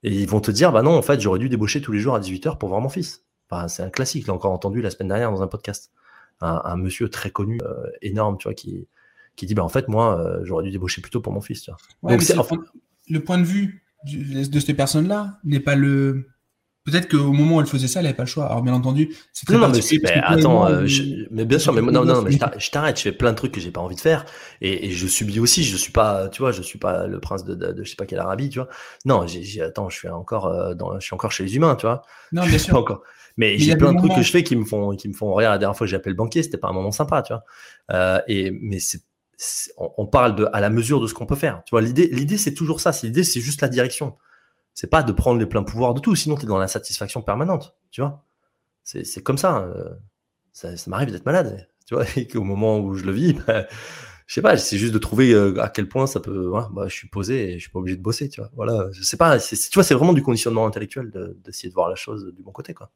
et ils vont te dire, bah non, en fait, j'aurais dû débaucher tous les jours à 18h pour voir mon fils. Enfin, c'est un classique, l'ai encore entendu la semaine dernière dans un podcast. Un, monsieur très connu, euh, énorme, tu vois, qui, qui dit, bah en fait, moi, euh, j'aurais dû débaucher plutôt pour mon fils, tu vois. Donc, c'est, le point de vue de cette personne-là n'est pas le, Peut-être qu'au moment où elle faisait ça, elle n'avait pas le choix. Alors bien entendu, c'est très non, mais, mais attends, euh, mais bien sûr, mais non, non, mais je t'arrête. Je fais plein de trucs que j'ai pas envie de faire, et, et, je subis aussi. Je suis pas, tu vois, je suis pas le prince de, de, de je sais pas quelle Arabie, tu vois. Non, j'ai, attends, je suis encore euh, dans, je suis encore chez les humains, tu vois. Non, bien sûr. encore. Mais, j'ai plein de trucs que je fais qui me font, qui me font rire. La dernière fois que j'ai appelé le banquier, c'était pas un moment sympa, tu vois. Euh, et mais c'est on, parle de à la mesure de ce qu'on peut faire. Tu vois, l'idée, l'idée c'est toujours ça. L'idée, c'est juste la direction. C'est pas de prendre les pleins pouvoirs de tout, sinon tu es dans la satisfaction permanente, tu vois. C'est comme ça, euh, ça. Ça, m'arrive d'être malade, tu vois, et qu'au moment où je le vis, bah, je sais pas, c'est juste de trouver euh, à quel point ça peut. bah, je suis posé et je suis pas obligé de bosser, tu vois. Voilà, sais pas, tu vois, c'est vraiment du conditionnement intellectuel d'essayer de, voir la chose du bon côté, quoi.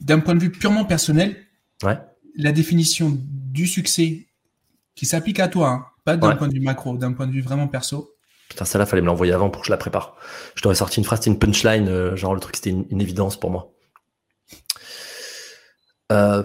D'un point de vue purement personnel, ouais. la définition du succès qui s'applique à toi, hein, pas d'un point de vue macro, d'un point de vue vraiment perso, Putain, celle-là, fallait me l'envoyer avant pour que je la prépare. Je t'aurais sorti une phrase, c'était une punchline, euh, genre le truc, c'était une, évidence pour moi. Euh,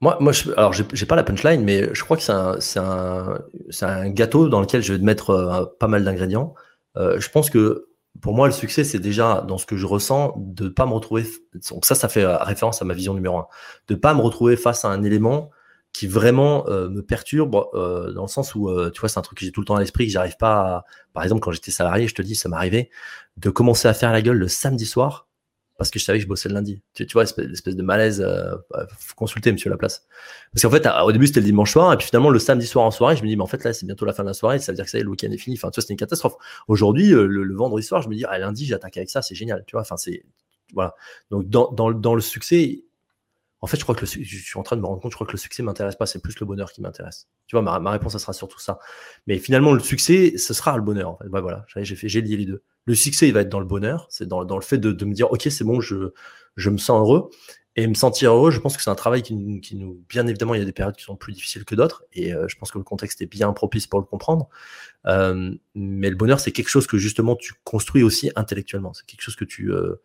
moi, moi je, alors, j'ai pas la punchline, mais je crois que c'est un, gâteau dans lequel je vais mettre euh, pas mal d'ingrédients. je pense que pour moi, le succès, c'est déjà dans ce que je ressens de pas me retrouver. Donc, ça, ça fait référence à ma vision numéro un. De pas me retrouver face à un élément qui vraiment euh, me perturbe euh, dans le sens où, euh, tu vois, c'est un truc que j'ai tout le temps à l'esprit, que j'arrive pas, à... par exemple, quand j'étais salarié, je te dis, ça m'arrivait de commencer à faire la gueule le samedi soir parce que je savais que je bossais le lundi. Tu, vois, l'espèce de malaise, bah, faut consulter monsieur Laplace. Parce qu'en fait, au début, c'était le dimanche soir, et puis finalement, le samedi soir en soirée, je me dis, mais en fait, là, c'est bientôt la fin de la soirée, ça veut dire que ça le week-end est fini. Enfin, tu vois, c'est une catastrophe. Aujourd'hui, le, vendredi soir, je me dis, ah, lundi, j'attaque avec ça, c'est génial, tu vois. Enfin, c'est, voilà. Donc, dans, dans, dans le succès, en fait, je crois que le, je suis en train de me rendre compte, je crois que le succès m'intéresse pas, c'est plus le bonheur qui m'intéresse. Tu vois, ma, réponse, ça sera surtout ça. Mais finalement, le succès, ce sera le bonheur. En voilà, j'ai fait, j'ai lié les deux. Le succès, il va être dans le bonheur, c'est dans, dans, le fait de, me dire, ok, c'est bon, je, je me sens heureux. Et me sentir heureux, je pense que c'est un travail qui, qui, nous, bien évidemment, il y a des périodes qui sont plus difficiles que d'autres, et euh, je pense que le contexte est bien propice pour le comprendre. Euh, mais le bonheur, c'est quelque chose que justement tu construis aussi intellectuellement. C'est quelque chose que tu, euh,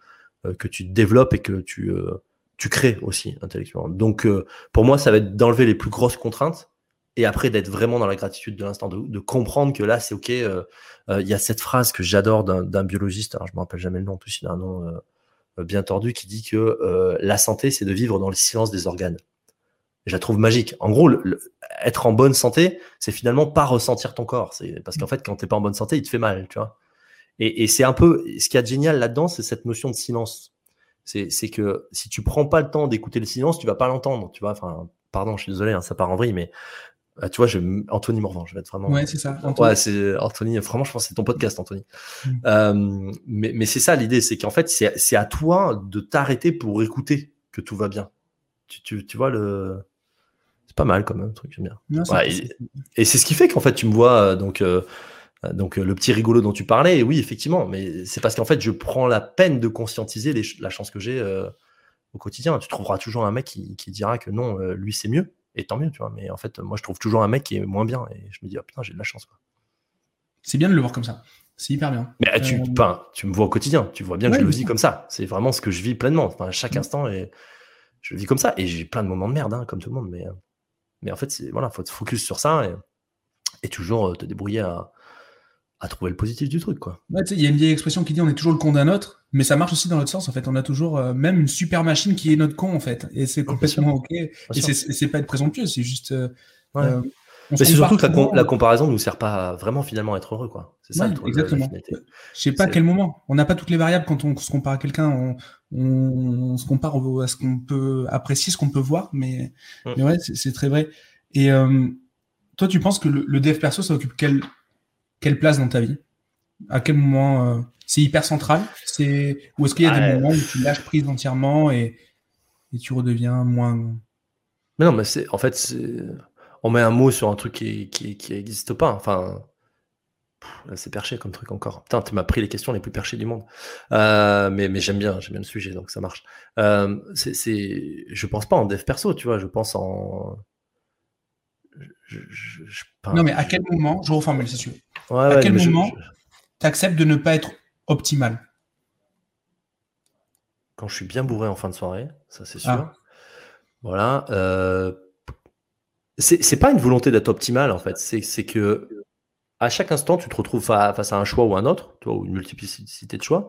que tu développes et que tu, tu crées aussi intellectuellement. Donc, pour moi, ça va être d'enlever les plus grosses contraintes et après d'être vraiment dans la gratitude de l'instant, de, comprendre que là, c'est OK. Il y a cette phrase que j'adore d'un biologiste, alors je me rappelle jamais le nom, en plus il a un nom bien tordu, qui dit que la santé, c'est de vivre dans le silence des organes je la trouve magique. En gros, être en bonne santé, c'est finalement pas ressentir ton corps. Parce qu'en fait, quand t'es pas en bonne santé, il te fait mal, tu vois. Et, c'est un peu ce qui est génial là-dedans, c'est cette notion de silence. C'est que si tu prends pas le temps d'écouter le silence, tu vas pas l'entendre, tu vois. Enfin, pardon, je suis désolé, hein, ça part en vrille, mais euh, tu vois, je, Anthony Morvan, je vais être vraiment. Ouais, c'est ça. Anthony. Ouais, c'est Anthony. Vraiment, je pense que c'est ton podcast, Anthony. Mm. Euh, mais, mais c'est ça l'idée, c'est qu'en fait, c'est à toi de t'arrêter pour écouter que tout va bien. Tu, tu, tu vois le c'est pas mal quand même, truc, j'aime bien. et, c'est ce qui fait qu'en fait, tu me vois, euh, donc, euh, donc le petit rigolo dont tu parlais, oui, effectivement, mais c'est parce qu'en fait, je prends la peine de conscientiser la chance que j'ai au quotidien. Tu trouveras toujours un mec qui, dira que non, lui, c'est mieux, et tant mieux, tu vois. Mais en fait, moi, je trouve toujours un mec qui est moins bien, et je me dis, oh, putain, j'ai de la chance. C'est bien de le voir comme ça. C'est hyper bien. Mais tu, tu me vois au quotidien, tu vois bien que je le vis comme ça. C'est vraiment ce que je vis pleinement. Enfin, chaque instant, et je le vis comme ça. Et j'ai plein de moments de merde, hein, comme tout le monde, mais. Mais en fait, il voilà, faut te focus sur ça et, toujours euh, te débrouiller à, trouver le positif du truc. Quoi. il y a une vieille expression qui dit on est toujours le con d'un autre, mais ça marche aussi dans l'autre sens. En fait, on a toujours euh, même une super machine qui est notre con, en fait. Et c'est complètement OK. Et c'est pas être présomptueux, c'est juste. Euh, mais c'est surtout que la, la, comparaison ne nous sert pas vraiment finalement à être heureux. quoi. C'est ça Exactement. Je sais pas à quel moment. On n'a pas toutes les variables quand on se compare à quelqu'un. On, on, se compare à ce qu'on peut apprécier, ce qu'on peut voir. Mais, mm. mais ouais, c'est très vrai. Et euh, toi, tu penses que le, dev perso, ça occupe quelle, quelle place dans ta vie? À quel moment euh, C'est hyper central? C'est Ou est-ce qu'il y a des moments où tu lâches prise entièrement et, et tu redeviens moins. Mais non, mais c'est en fait, c'est on met un mot sur un truc qui n'existe pas. Enfin, c'est perché comme truc encore. Putain, tu m'as pris les questions les plus perchées du monde. Euh, mais mais j'aime bien, j'aime bien le sujet, donc ça marche. Euh, c'est, je pense pas en dev perso, tu vois, je pense en. non, mais à quel moment, je reformule, c'est sûr. À quel moment tu acceptes de ne pas être optimal? Quand je suis bien bourré en fin de soirée, ça c'est sûr. Ah. Voilà. Euh, c'est pas une volonté d'être optimal en fait, c'est que à chaque instant tu te retrouves face à un choix ou un autre, toi, ou une multiplicité de choix,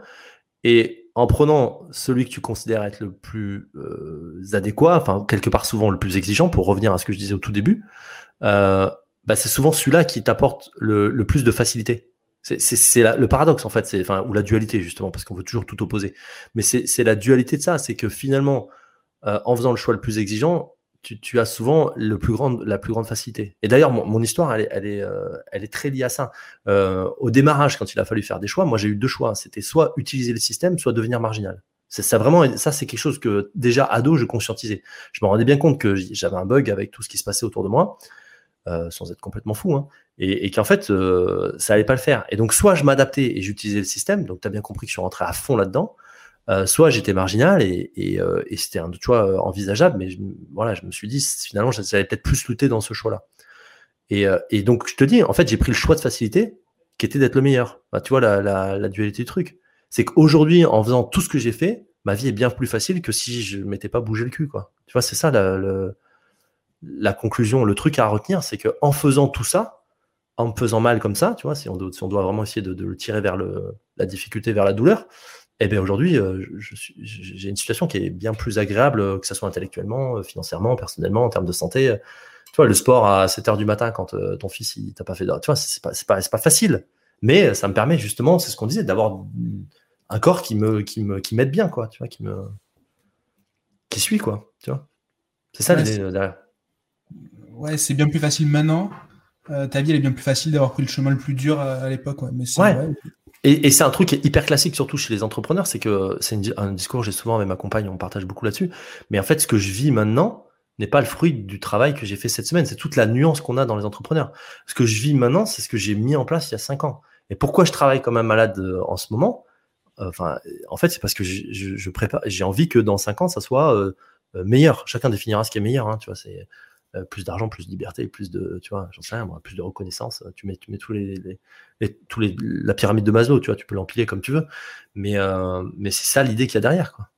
et en prenant celui que tu considères être le plus euh, adéquat, enfin quelque part souvent le plus exigeant, pour revenir à ce que je disais au tout début, euh, bah, c'est souvent celui-là qui t'apporte le, plus de facilité. C'est le paradoxe en fait, enfin ou la dualité justement, parce qu'on veut toujours tout opposer. Mais c'est la dualité de ça, c'est que finalement, euh, en faisant le choix le plus exigeant, tu, as souvent le plus grand, la plus grande facilité. Et d'ailleurs, mon, histoire, elle est, elle, est, euh, elle est très liée à ça. Euh, au démarrage, quand il a fallu faire des choix, moi j'ai eu deux choix. C'était soit utiliser le système, soit devenir marginal. Ça vraiment, ça c'est quelque chose que déjà ado je conscientisais. Je me rendais bien compte que j'avais un bug avec tout ce qui se passait autour de moi, euh, sans être complètement fou, hein, et, et qu'en fait ça allait pas le faire. Et donc soit je m'adaptais et j'utilisais le système, donc tu as bien compris que je suis rentré à fond là-dedans, euh, soit j'étais marginal et, et, euh, et c'était un choix euh, envisageable, mais je, voilà, je me suis dit finalement j'allais peut-être plus lutter dans ce choix-là. Et, et, donc je te dis, en fait, j'ai pris le choix de facilité qui était d'être le meilleur. Bah, tu vois la, la, la dualité du truc, c'est qu'aujourd'hui, en faisant tout ce que j'ai fait, ma vie est bien plus facile que si je m'étais pas bougé le cul, quoi. Tu vois, c'est ça la, le, la conclusion, le truc à retenir, c'est que en faisant tout ça, en me faisant mal comme ça, tu vois, si on doit, si on doit vraiment essayer de, de, le tirer vers le, la difficulté, vers la douleur, eh bien aujourd'hui, euh, j'ai une situation qui est bien plus agréable, euh, que ce soit intellectuellement, euh, financièrement, personnellement, en termes de santé. Tu vois, le sport à 7 heures du matin quand ton fils il t'a pas fait, tu vois, c'est pas, pas, pas facile. Mais ça me permet justement, c'est ce qu'on disait, d'avoir un corps qui me, qui me, qui m'aide bien, quoi, tu vois, qui me, qui suit, quoi, tu vois. C'est ça l'idée derrière. Ouais, c'est bien plus facile maintenant. ta vie elle est bien plus facile d'avoir pris le chemin le plus dur à, l'époque, ouais. Mais ouais. Et, c'est un truc qui est hyper classique, surtout chez les entrepreneurs, c'est que c'est un discours, j'ai souvent avec ma compagne, on partage beaucoup là-dessus. Mais en fait, ce que je vis maintenant n'est pas le fruit du travail que j'ai fait cette semaine. C'est toute la nuance qu'on a dans les entrepreneurs. Ce que je vis maintenant, c'est ce que j'ai mis en place il y a cinq ans. Et pourquoi je travaille comme un malade euh, en ce moment? Enfin, en fait, c'est parce que je, je, prépare. J'ai envie que dans cinq ans, ça soit euh, euh, meilleur. Chacun définira ce qui est meilleur. Hein, tu vois, c'est plus d'argent, plus de liberté, plus de, tu vois, j'en sais rien, plus de reconnaissance. Tu mets, tu mets tous les, tous les, la pyramide de Maslow, tu vois, tu peux l'empiler comme tu veux. Mais, mais c'est ça l'idée qu'il y a derrière, quoi.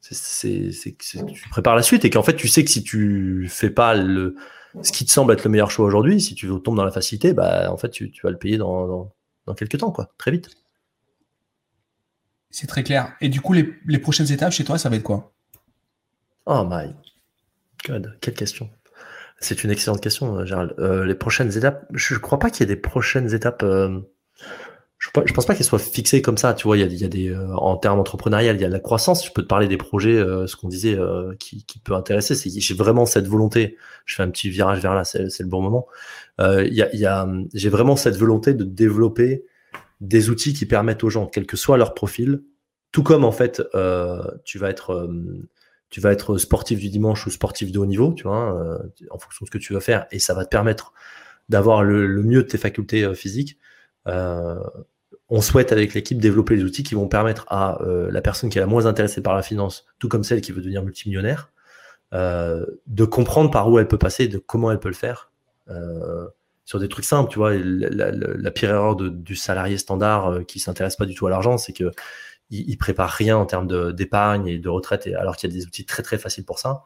C'est, tu prépares la suite et qu'en fait, tu sais que si tu fais pas le, ce qui te semble être le meilleur choix aujourd'hui, si tu tombes dans la facilité, bah, en fait, tu, vas le payer dans, dans, quelques temps, quoi, très vite. C'est très clair. Et du coup, les, prochaines étapes chez toi, ça va être quoi? Oh my god, quelle question. C'est une excellente question, Gérald. Euh, les prochaines étapes, je ne crois pas qu'il y ait des prochaines étapes. Euh, je, ne pense pas qu'elles soient fixées comme ça. Tu vois, il y a, des euh, en termes entrepreneurial, il y a la croissance. Je peux te parler des projets, ce qu'on disait, qui, peut intéresser. C'est j'ai vraiment cette volonté. Je fais un petit virage vers là, c'est le bon moment. Il y y a j'ai vraiment cette volonté de développer des outils qui permettent aux gens, quel que soit leur profil, tout comme en fait, euh, tu vas être euh, tu vas être sportif du dimanche ou sportif de haut niveau, tu vois, euh, en fonction de ce que tu vas faire, et ça va te permettre d'avoir le, mieux de tes facultés physiques. on souhaite avec l'équipe développer des outils qui vont permettre à la personne qui est la moins intéressée par la finance, tout comme celle qui veut devenir multimillionnaire, de comprendre par où elle peut passer, de comment elle peut le faire sur des trucs simples, tu vois. La, pire erreur du salarié standard euh, qui s'intéresse pas du tout à l'argent, c'est que il, prépare rien en termes d'épargne et de retraite, alors qu'il y a des outils très très faciles pour ça,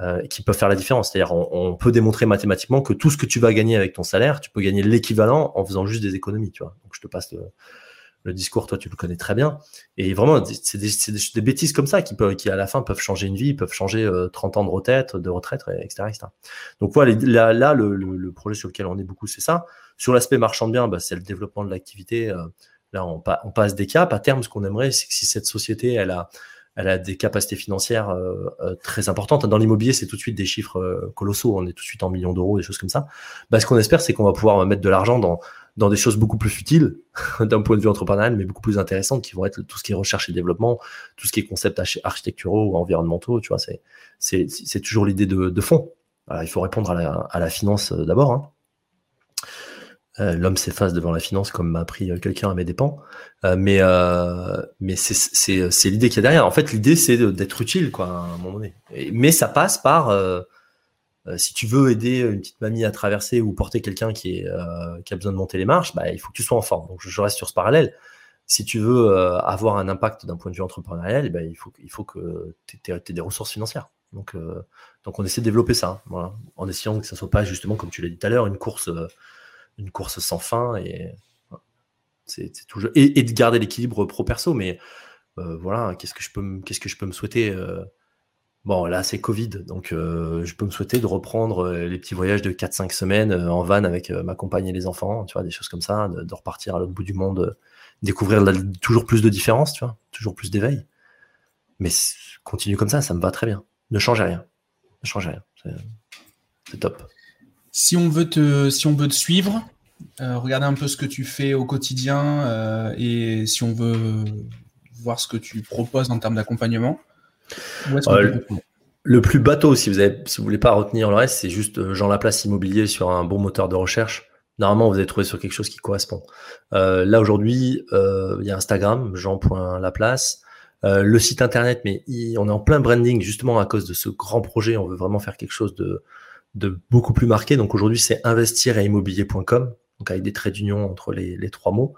euh, qui peuvent faire la différence. C'est-à-dire, on, on, peut démontrer mathématiquement que tout ce que tu vas gagner avec ton salaire, tu peux gagner l'équivalent en faisant juste des économies, tu vois. Donc, je te passe le, le discours, toi, tu le connais très bien. Et vraiment, c'est des, bêtises comme ça qui, peuvent, qui, à la fin, peuvent changer une vie, peuvent changer 30 euh, ans de retraite, de retraite, etc. Donc voilà, là, là le, projet sur lequel on est beaucoup, c'est ça. Sur l'aspect marchand de biens, bah, c'est le développement de l'activité. Euh, on, passe des caps. À terme, ce qu'on aimerait, c'est que si cette société, elle a, elle a des capacités financières euh, très importantes. Dans l'immobilier, c'est tout de suite des chiffres colossaux. On est tout de suite en millions d'euros, des choses comme ça. Bah, ce qu'on espère, c'est qu'on va pouvoir mettre de l'argent dans dans des choses beaucoup plus futiles d'un point de vue entrepreneurial, mais beaucoup plus intéressantes, qui vont être tout ce qui est recherche et développement, tout ce qui est concepts architecturaux ou environnementaux. Tu vois, c'est c'est toujours l'idée de, de, fond. il faut répondre à la, à la finance euh, d'abord. Hein. Euh, L'homme s'efface devant la finance, comme m'a appris euh, quelqu'un à mes dépens. Euh, mais c'est l'idée qu'il y a derrière. En fait, l'idée c'est d'être utile, quoi, à un moment donné. mais ça passe par si tu veux aider une petite mamie à traverser ou porter quelqu'un qui, a besoin de monter les marches, bah, il faut que tu sois en forme. Donc je reste sur ce parallèle. Si tu veux avoir un impact d'un point de vue entrepreneurial, ben, il, faut, que tu aies, des ressources financières. Donc, on essaie de développer ça, hein, en essayant que ça soit pas justement, comme tu l'as dit tout à l'heure, une course, une course sans fin et c'est toujours et, de garder l'équilibre pro perso. Mais voilà, qu'est-ce que je peux, me souhaiter Bon, là, c'est Covid, donc euh, je peux me souhaiter de reprendre euh, les petits voyages de 4-5 semaines euh, en van avec ma compagne et les enfants, tu vois, des choses comme ça, de, repartir à l'autre bout du monde, découvrir toujours plus de différences, tu vois, toujours plus d'éveil. Mais continue comme ça, ça me va très bien. Ne changez rien. Ne changez rien. C'est top. Si on veut te, si on veut te suivre, regarder un peu ce que tu fais au quotidien et si on veut voir ce que tu proposes en termes d'accompagnement, le plus bateau, si vous si vous voulez pas retenir le reste, c'est juste euh, Jean Laplace Immobilier sur un bon moteur de recherche. Normalement, vous allez trouver sur quelque chose qui correspond. Euh, là aujourd'hui, euh, il y a Instagram, Jean.Laplace. Euh, le site internet, mais on est en plein branding justement à cause de ce grand projet. On veut vraiment faire quelque chose de, de beaucoup plus marqué. Donc aujourd'hui, c'est investir immobilier.com, donc avec des traits d'union entre les, trois mots.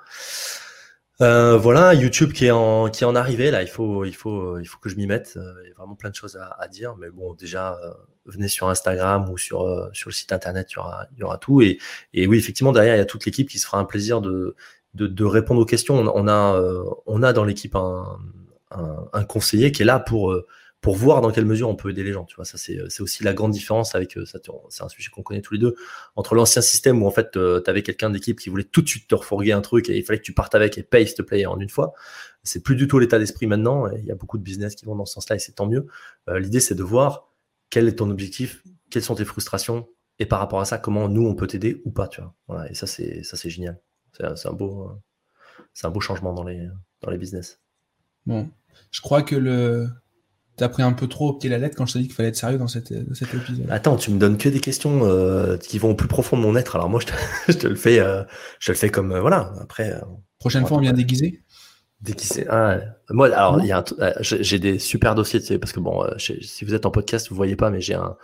Euh, voilà, YouTube qui est en qui est en arrivée là. Il faut il faut il faut que je m'y mette. Euh, il y a vraiment plein de choses à, dire, mais bon, déjà euh, venez sur Instagram ou sur euh, sur le site internet, il y aura il y aura tout. Et et oui, effectivement, derrière il y a toute l'équipe qui se fera un plaisir de de, de répondre aux questions. On, a on a dans l'équipe un, un conseiller qui est là pour pour voir dans quelle mesure on peut aider les gens. Tu vois, ça c'est aussi la grande différence avec euh, ça. C'est un sujet qu'on connaît tous les deux entre l'ancien système où en fait euh, tu avais quelqu'un d'équipe qui voulait tout de suite te refourguer un truc et il fallait que tu partes avec et paye s'il te en une fois. C'est plus du tout l'état d'esprit maintenant. il y a beaucoup de business qui vont dans ce sens-là et c'est tant mieux. Euh, l'idée c'est de voir quel est ton objectif, quelles sont tes frustrations et par rapport à ça comment nous on peut t'aider ou pas. Tu vois. Et ça c'est ça c'est génial. C'est un beau c'est un beau changement dans les dans les business. Bon, je crois que le T'as pris un peu trop au pied la lettre quand je t'ai dit qu'il fallait être sérieux dans, cet épisode. Attends, tu me donnes que des questions euh, qui vont au plus profond de mon être. Alors moi, je te, le fais, euh, je le fais comme euh, voilà. Après. Prochaine fois, on vient déguiser. Déguisé. Ah, moi, alors, j'ai des super dossiers, parce que bon, si vous êtes en podcast, vous voyez pas, mais j'ai un,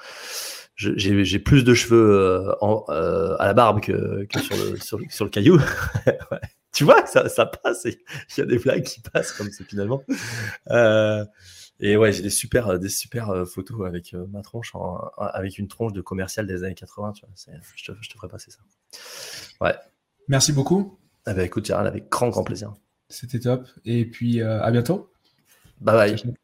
j'ai plus de cheveux à la barbe que, sur, le, sur, le, caillou. Tu vois, ça, ça passe. Il y a des blagues qui passent comme ça finalement. Et ouais, j'ai des super, des super photos avec ma tronche, avec une tronche de commercial des années 80. Tu vois, je, te, je te ferai passer ça. Ouais. Merci beaucoup. Eh ben, écoute, Gérald, avec grand, grand plaisir. C'était top. Et puis, à bientôt. Bye bye.